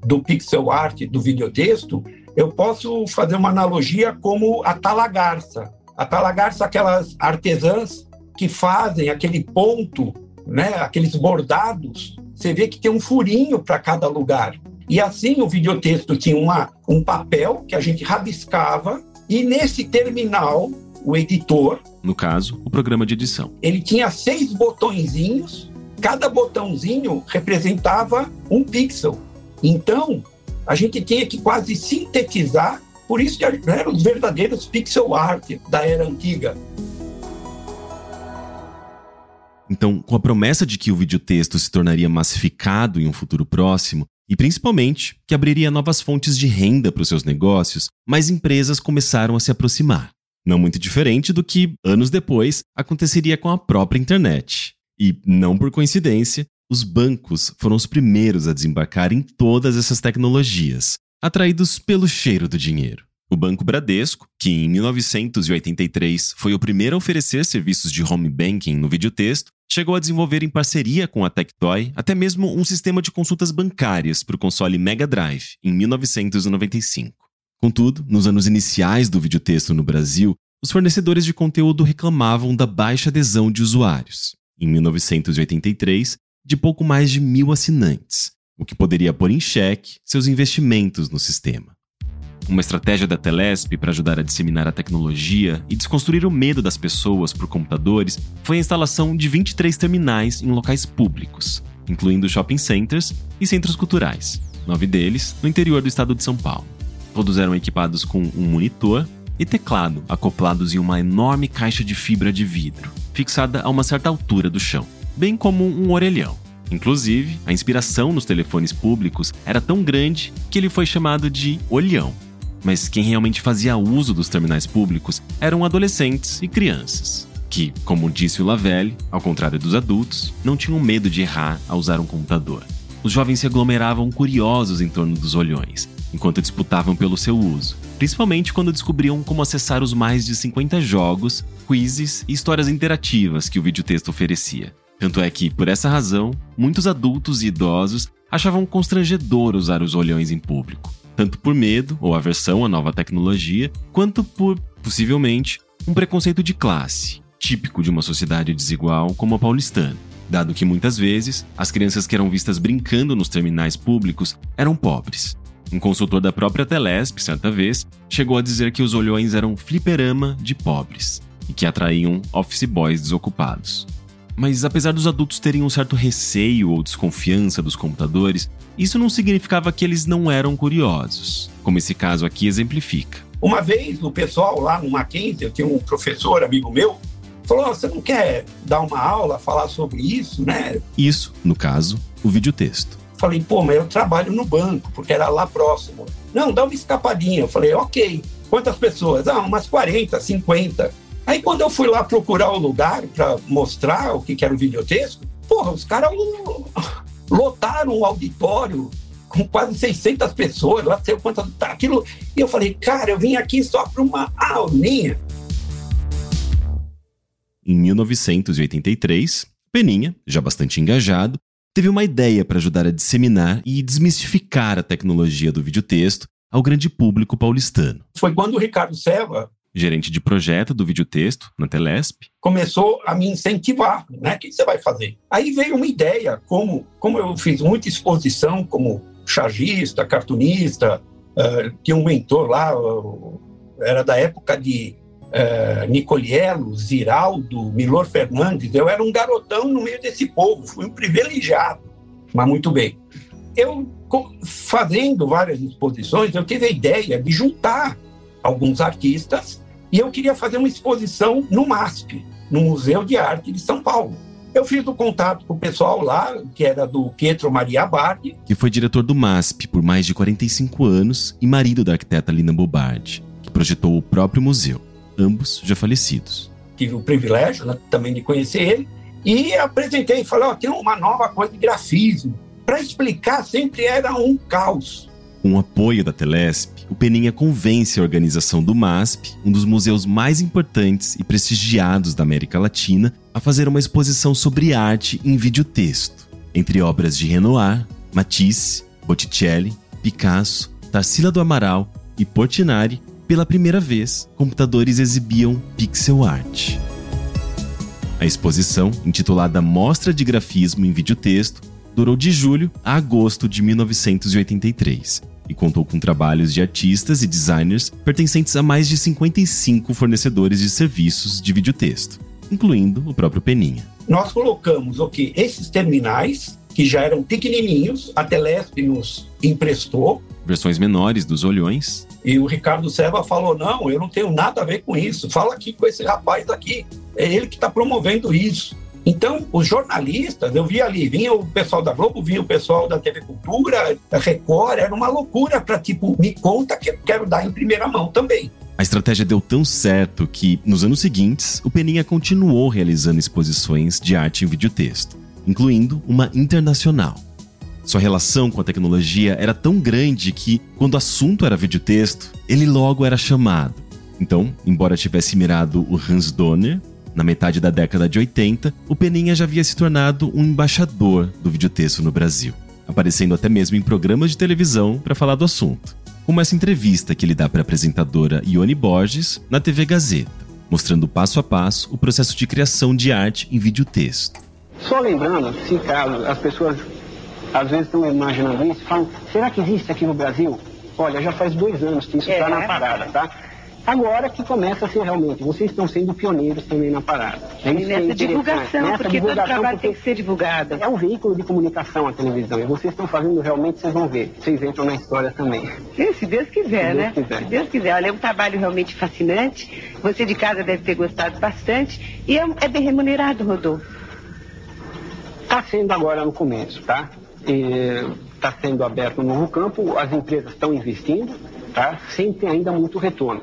do pixel art, do videotexto, eu posso fazer uma analogia como a talagarça. A talagarça, aquelas artesãs que fazem aquele ponto né, aqueles bordados, você vê que tem um furinho para cada lugar. E assim o videotexto tinha uma, um papel que a gente rabiscava, e nesse terminal, o editor. No caso, o programa de edição. Ele tinha seis botõezinhos, cada botãozinho representava um pixel. Então, a gente tinha que quase sintetizar, por isso que eram os verdadeiros pixel art da era antiga. Então, com a promessa de que o videotexto se tornaria massificado em um futuro próximo, e principalmente que abriria novas fontes de renda para os seus negócios, mais empresas começaram a se aproximar. Não muito diferente do que, anos depois, aconteceria com a própria internet. E, não por coincidência, os bancos foram os primeiros a desembarcar em todas essas tecnologias, atraídos pelo cheiro do dinheiro. O Banco Bradesco, que em 1983 foi o primeiro a oferecer serviços de home banking no videotexto, chegou a desenvolver em parceria com a Tectoy até mesmo um sistema de consultas bancárias para o console Mega Drive em 1995. Contudo, nos anos iniciais do videotexto no Brasil, os fornecedores de conteúdo reclamavam da baixa adesão de usuários. Em 1983, de pouco mais de mil assinantes, o que poderia pôr em xeque seus investimentos no sistema. Uma estratégia da Telesp para ajudar a disseminar a tecnologia e desconstruir o medo das pessoas por computadores foi a instalação de 23 terminais em locais públicos, incluindo shopping centers e centros culturais, nove deles no interior do estado de São Paulo. Todos eram equipados com um monitor e teclado acoplados em uma enorme caixa de fibra de vidro, fixada a uma certa altura do chão, bem como um orelhão. Inclusive, a inspiração nos telefones públicos era tão grande que ele foi chamado de olhão mas quem realmente fazia uso dos terminais públicos eram adolescentes e crianças, que, como disse o Lavelle, ao contrário dos adultos, não tinham medo de errar ao usar um computador. Os jovens se aglomeravam curiosos em torno dos olhões, enquanto disputavam pelo seu uso, principalmente quando descobriam como acessar os mais de 50 jogos, quizzes e histórias interativas que o videotexto oferecia. Tanto é que, por essa razão, muitos adultos e idosos achavam constrangedor usar os olhões em público tanto por medo ou aversão à nova tecnologia, quanto por, possivelmente, um preconceito de classe, típico de uma sociedade desigual como a paulistana, dado que muitas vezes as crianças que eram vistas brincando nos terminais públicos eram pobres. Um consultor da própria Telesp, certa vez, chegou a dizer que os olhões eram fliperama de pobres e que atraíam office boys desocupados. Mas apesar dos adultos terem um certo receio ou desconfiança dos computadores, isso não significava que eles não eram curiosos, como esse caso aqui exemplifica. Uma vez, o pessoal lá no Mackenzie, eu tinha um professor, amigo meu, falou: Você não quer dar uma aula, falar sobre isso, né? Isso, no caso, o videotexto. Falei: Pô, mas eu trabalho no banco, porque era lá próximo. Não, dá uma escapadinha. Eu falei: Ok. Quantas pessoas? Ah, umas 40, 50. Aí quando eu fui lá procurar o lugar para mostrar o que, que era o videotexto, porra, os caras lotaram o auditório com quase 600 pessoas, lá sei quantas, tá, aquilo. E eu falei, cara, eu vim aqui só para uma aulinha. Em 1983, Peninha, já bastante engajado, teve uma ideia para ajudar a disseminar e desmistificar a tecnologia do videotexto ao grande público paulistano. Foi quando o Ricardo Seva gerente de projeto do videotexto na Telesp. Começou a me incentivar, né? O que você vai fazer? Aí veio uma ideia, como, como eu fiz muita exposição como chargista, cartunista, uh, tinha um mentor lá, uh, era da época de uh, Nicoliello, Ziraldo, Milor Fernandes, eu era um garotão no meio desse povo, fui um privilegiado, mas muito bem. Eu, fazendo várias exposições, eu tive a ideia de juntar alguns artistas e eu queria fazer uma exposição no MASP, no Museu de Arte de São Paulo. Eu fiz o contato com o pessoal lá, que era do Pietro Maria Bardi. Que foi diretor do MASP por mais de 45 anos e marido da arquiteta Lina Bobardi, que projetou o próprio museu, ambos já falecidos. Tive o privilégio né, também de conhecer ele e apresentei, falei, ó, oh, tem uma nova coisa de grafismo. Para explicar sempre era um caos. Com o apoio da Telesp, o Peninha convence a organização do MASP, um dos museus mais importantes e prestigiados da América Latina, a fazer uma exposição sobre arte em videotexto, entre obras de Renoir, Matisse, Botticelli, Picasso, Tarsila do Amaral e Portinari. Pela primeira vez, computadores exibiam pixel art. A exposição, intitulada Mostra de Grafismo em Videotexto, durou de julho a agosto de 1983 e contou com trabalhos de artistas e designers pertencentes a mais de 55 fornecedores de serviços de videotexto, incluindo o próprio Peninha. Nós colocamos o que esses terminais que já eram pequenininhos, a Telesp nos emprestou. Versões menores dos olhões. E o Ricardo Serva falou: não, eu não tenho nada a ver com isso. Fala aqui com esse rapaz aqui. É ele que está promovendo isso. Então, os jornalistas, eu vi ali, vinha o pessoal da Globo, vinha o pessoal da TV Cultura, da Record, era uma loucura para tipo, me conta que eu quero dar em primeira mão também. A estratégia deu tão certo que, nos anos seguintes, o Peninha continuou realizando exposições de arte em videotexto, incluindo uma internacional. Sua relação com a tecnologia era tão grande que, quando o assunto era videotexto, ele logo era chamado. Então, embora tivesse mirado o Hans Donner, na metade da década de 80, o Peninha já havia se tornado um embaixador do videotexto no Brasil, aparecendo até mesmo em programas de televisão para falar do assunto, como essa entrevista que ele dá para a apresentadora Ione Borges na TV Gazeta, mostrando passo a passo o processo de criação de arte em videotexto. Só lembrando, se caso as pessoas às vezes estão imaginando isso, falam, será que existe aqui no Brasil? Olha, já faz dois anos que isso está é. na parada, tá? Agora que começa a ser realmente, vocês estão sendo pioneiros também na parada. É e nessa divulgação, nessa porque divulgação, todo trabalho tem que ser divulgado. É um veículo de comunicação a televisão, e vocês estão fazendo realmente, vocês vão ver, vocês entram na história também. Sim, se Deus quiser, se né? Deus quiser. Se Deus quiser. Olha, é um trabalho realmente fascinante, você de casa deve ter gostado bastante, e é, é bem remunerado, Rodolfo. Está sendo agora no começo, tá? Está sendo aberto um novo campo, as empresas estão investindo, tá? Sem ter ainda muito retorno.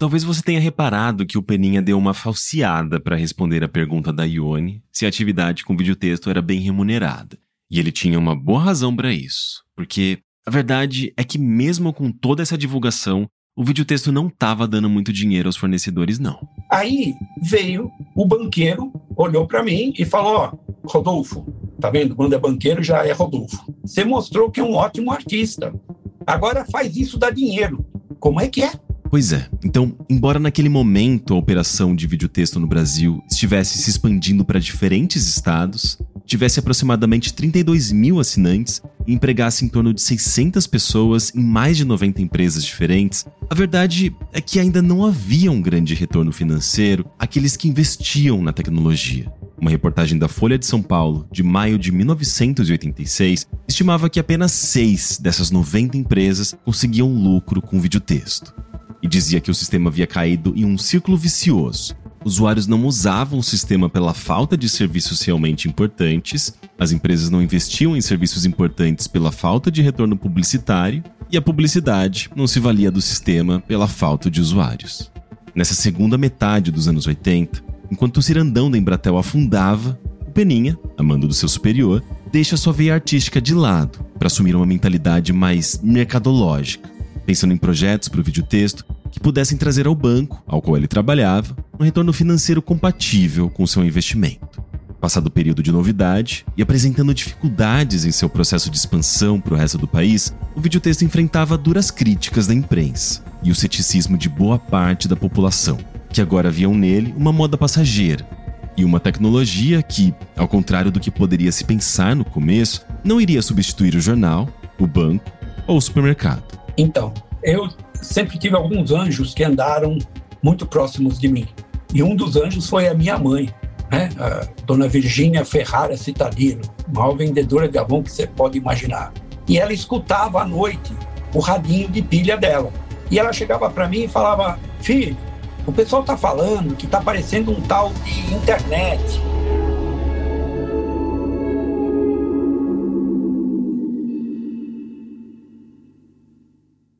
Talvez você tenha reparado que o Peninha deu uma falseada para responder a pergunta da Ione se a atividade com videotexto era bem remunerada. E ele tinha uma boa razão para isso, porque a verdade é que mesmo com toda essa divulgação, o videotexto não estava dando muito dinheiro aos fornecedores não. Aí veio o banqueiro, olhou para mim e falou: ó, Rodolfo, tá vendo? Quando é banqueiro já é Rodolfo. Você mostrou que é um ótimo artista. Agora faz isso dar dinheiro. Como é que é? Pois é. Então, embora naquele momento a operação de videotexto no Brasil estivesse se expandindo para diferentes estados, tivesse aproximadamente 32 mil assinantes e empregasse em torno de 600 pessoas em mais de 90 empresas diferentes, a verdade é que ainda não havia um grande retorno financeiro àqueles que investiam na tecnologia. Uma reportagem da Folha de São Paulo, de maio de 1986, estimava que apenas seis dessas 90 empresas conseguiam lucro com videotexto e dizia que o sistema havia caído em um círculo vicioso. Usuários não usavam o sistema pela falta de serviços realmente importantes, as empresas não investiam em serviços importantes pela falta de retorno publicitário, e a publicidade não se valia do sistema pela falta de usuários. Nessa segunda metade dos anos 80, enquanto o cirandão da Embratel afundava, o Peninha, amando do seu superior, deixa sua veia artística de lado para assumir uma mentalidade mais mercadológica pensando em projetos para o videotexto que pudessem trazer ao banco, ao qual ele trabalhava, um retorno financeiro compatível com seu investimento. Passado o período de novidade e apresentando dificuldades em seu processo de expansão para o resto do país, o videotexto enfrentava duras críticas da imprensa e o ceticismo de boa parte da população, que agora viam nele uma moda passageira e uma tecnologia que, ao contrário do que poderia se pensar no começo, não iria substituir o jornal, o banco ou o supermercado. Então, eu sempre tive alguns anjos que andaram muito próximos de mim. E um dos anjos foi a minha mãe, né? a dona Virgínia Ferrara Citadino, maior vendedora de Avon que você pode imaginar. E ela escutava à noite o radinho de pilha dela. E ela chegava para mim e falava: Filho, o pessoal está falando que está aparecendo um tal de internet.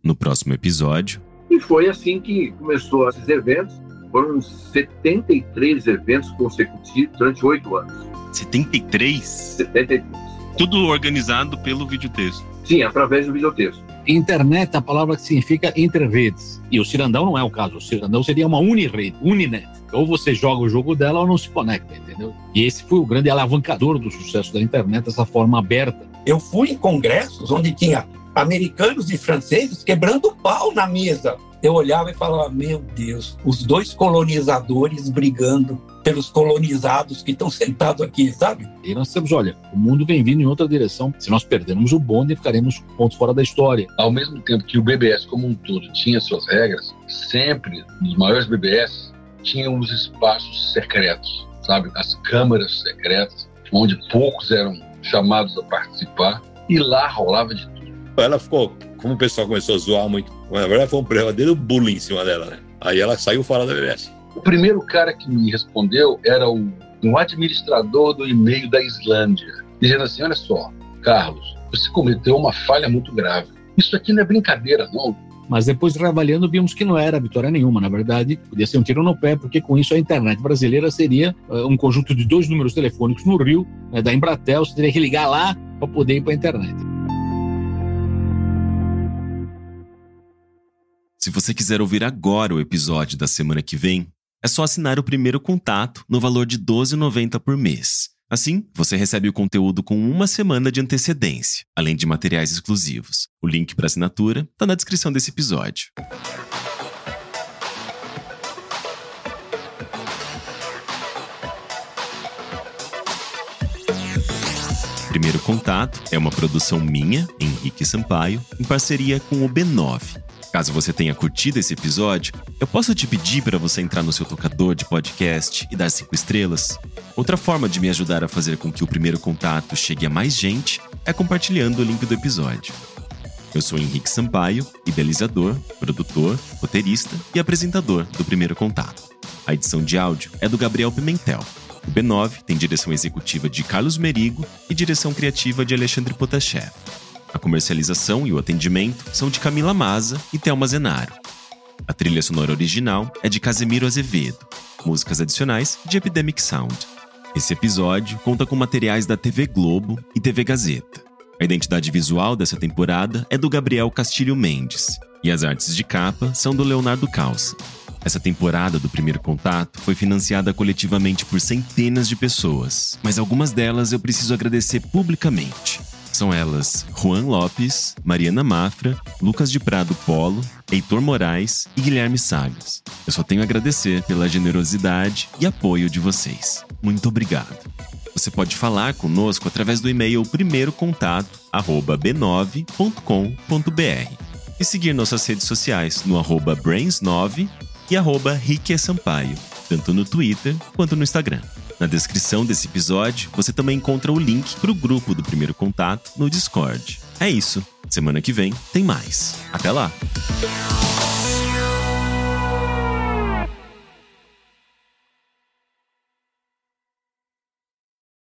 No próximo episódio. E foi assim que começou esses eventos. Foram 73 eventos consecutivos durante oito anos. 73? 73. Tudo organizado pelo videotexto. Sim, através do videotexto. Internet, a palavra que significa interredes. E o Cirandão não é o caso. O Cirandão seria uma unirede, uninet. Ou você joga o jogo dela ou não se conecta, entendeu? E esse foi o grande alavancador do sucesso da internet, essa forma aberta. Eu fui em congressos onde tinha americanos e franceses quebrando pau na mesa eu olhava e falava: Meu Deus, os dois colonizadores brigando pelos colonizados que estão sentados aqui, sabe? E nós temos, olha, o mundo vem vindo em outra direção. Se nós perdermos o bonde, ficaremos pontos fora da história. Ao mesmo tempo que o BBS como um todo tinha suas regras, sempre nos maiores BBS tinham os espaços secretos, sabe? As câmaras secretas, onde poucos eram chamados a participar, e lá rolava de tudo. Ela ficou, como o pessoal começou a zoar muito, na verdade foi um verdadeiro bullying em cima dela, né? Aí ela saiu fora da BBS. O primeiro cara que me respondeu era o, um administrador do e-mail da Islândia, dizendo assim: Olha só, Carlos, você cometeu uma falha muito grave. Isso aqui não é brincadeira, não. Mas depois, reavaliando, vimos que não era vitória nenhuma. Na verdade, podia ser um tiro no pé, porque com isso a internet brasileira seria uh, um conjunto de dois números telefônicos no Rio, né, da Embratel. Você teria que ligar lá para poder ir para a internet. Se você quiser ouvir agora o episódio da semana que vem, é só assinar o primeiro contato no valor de R$ 12,90 por mês. Assim, você recebe o conteúdo com uma semana de antecedência, além de materiais exclusivos. O link para assinatura está na descrição desse episódio. Primeiro Contato é uma produção minha, Henrique Sampaio, em parceria com o B9, Caso você tenha curtido esse episódio, eu posso te pedir para você entrar no seu tocador de podcast e dar cinco estrelas. Outra forma de me ajudar a fazer com que o primeiro contato chegue a mais gente é compartilhando o link do episódio. Eu sou Henrique Sampaio, idealizador, produtor, roteirista e apresentador do Primeiro Contato. A edição de áudio é do Gabriel Pimentel. O B9 tem direção executiva de Carlos Merigo e direção criativa de Alexandre Potashev. A comercialização e o atendimento são de Camila Maza e Thelma Zenaro. A trilha sonora original é de Casemiro Azevedo, músicas adicionais de Epidemic Sound. Esse episódio conta com materiais da TV Globo e TV Gazeta. A identidade visual dessa temporada é do Gabriel Castilho Mendes, e as artes de capa são do Leonardo Calça. Essa temporada do Primeiro Contato foi financiada coletivamente por centenas de pessoas, mas algumas delas eu preciso agradecer publicamente. São elas Juan Lopes, Mariana Mafra, Lucas de Prado Polo, Heitor Moraes e Guilherme Sagas. Eu só tenho a agradecer pela generosidade e apoio de vocês. Muito obrigado. Você pode falar conosco através do e-mail primeirocontato@b9.com.br e seguir nossas redes sociais no arroba brains9 e arroba Sampaio, tanto no Twitter quanto no Instagram. Na descrição desse episódio, você também encontra o link para o grupo do Primeiro Contato no Discord. É isso. Semana que vem tem mais. Até lá!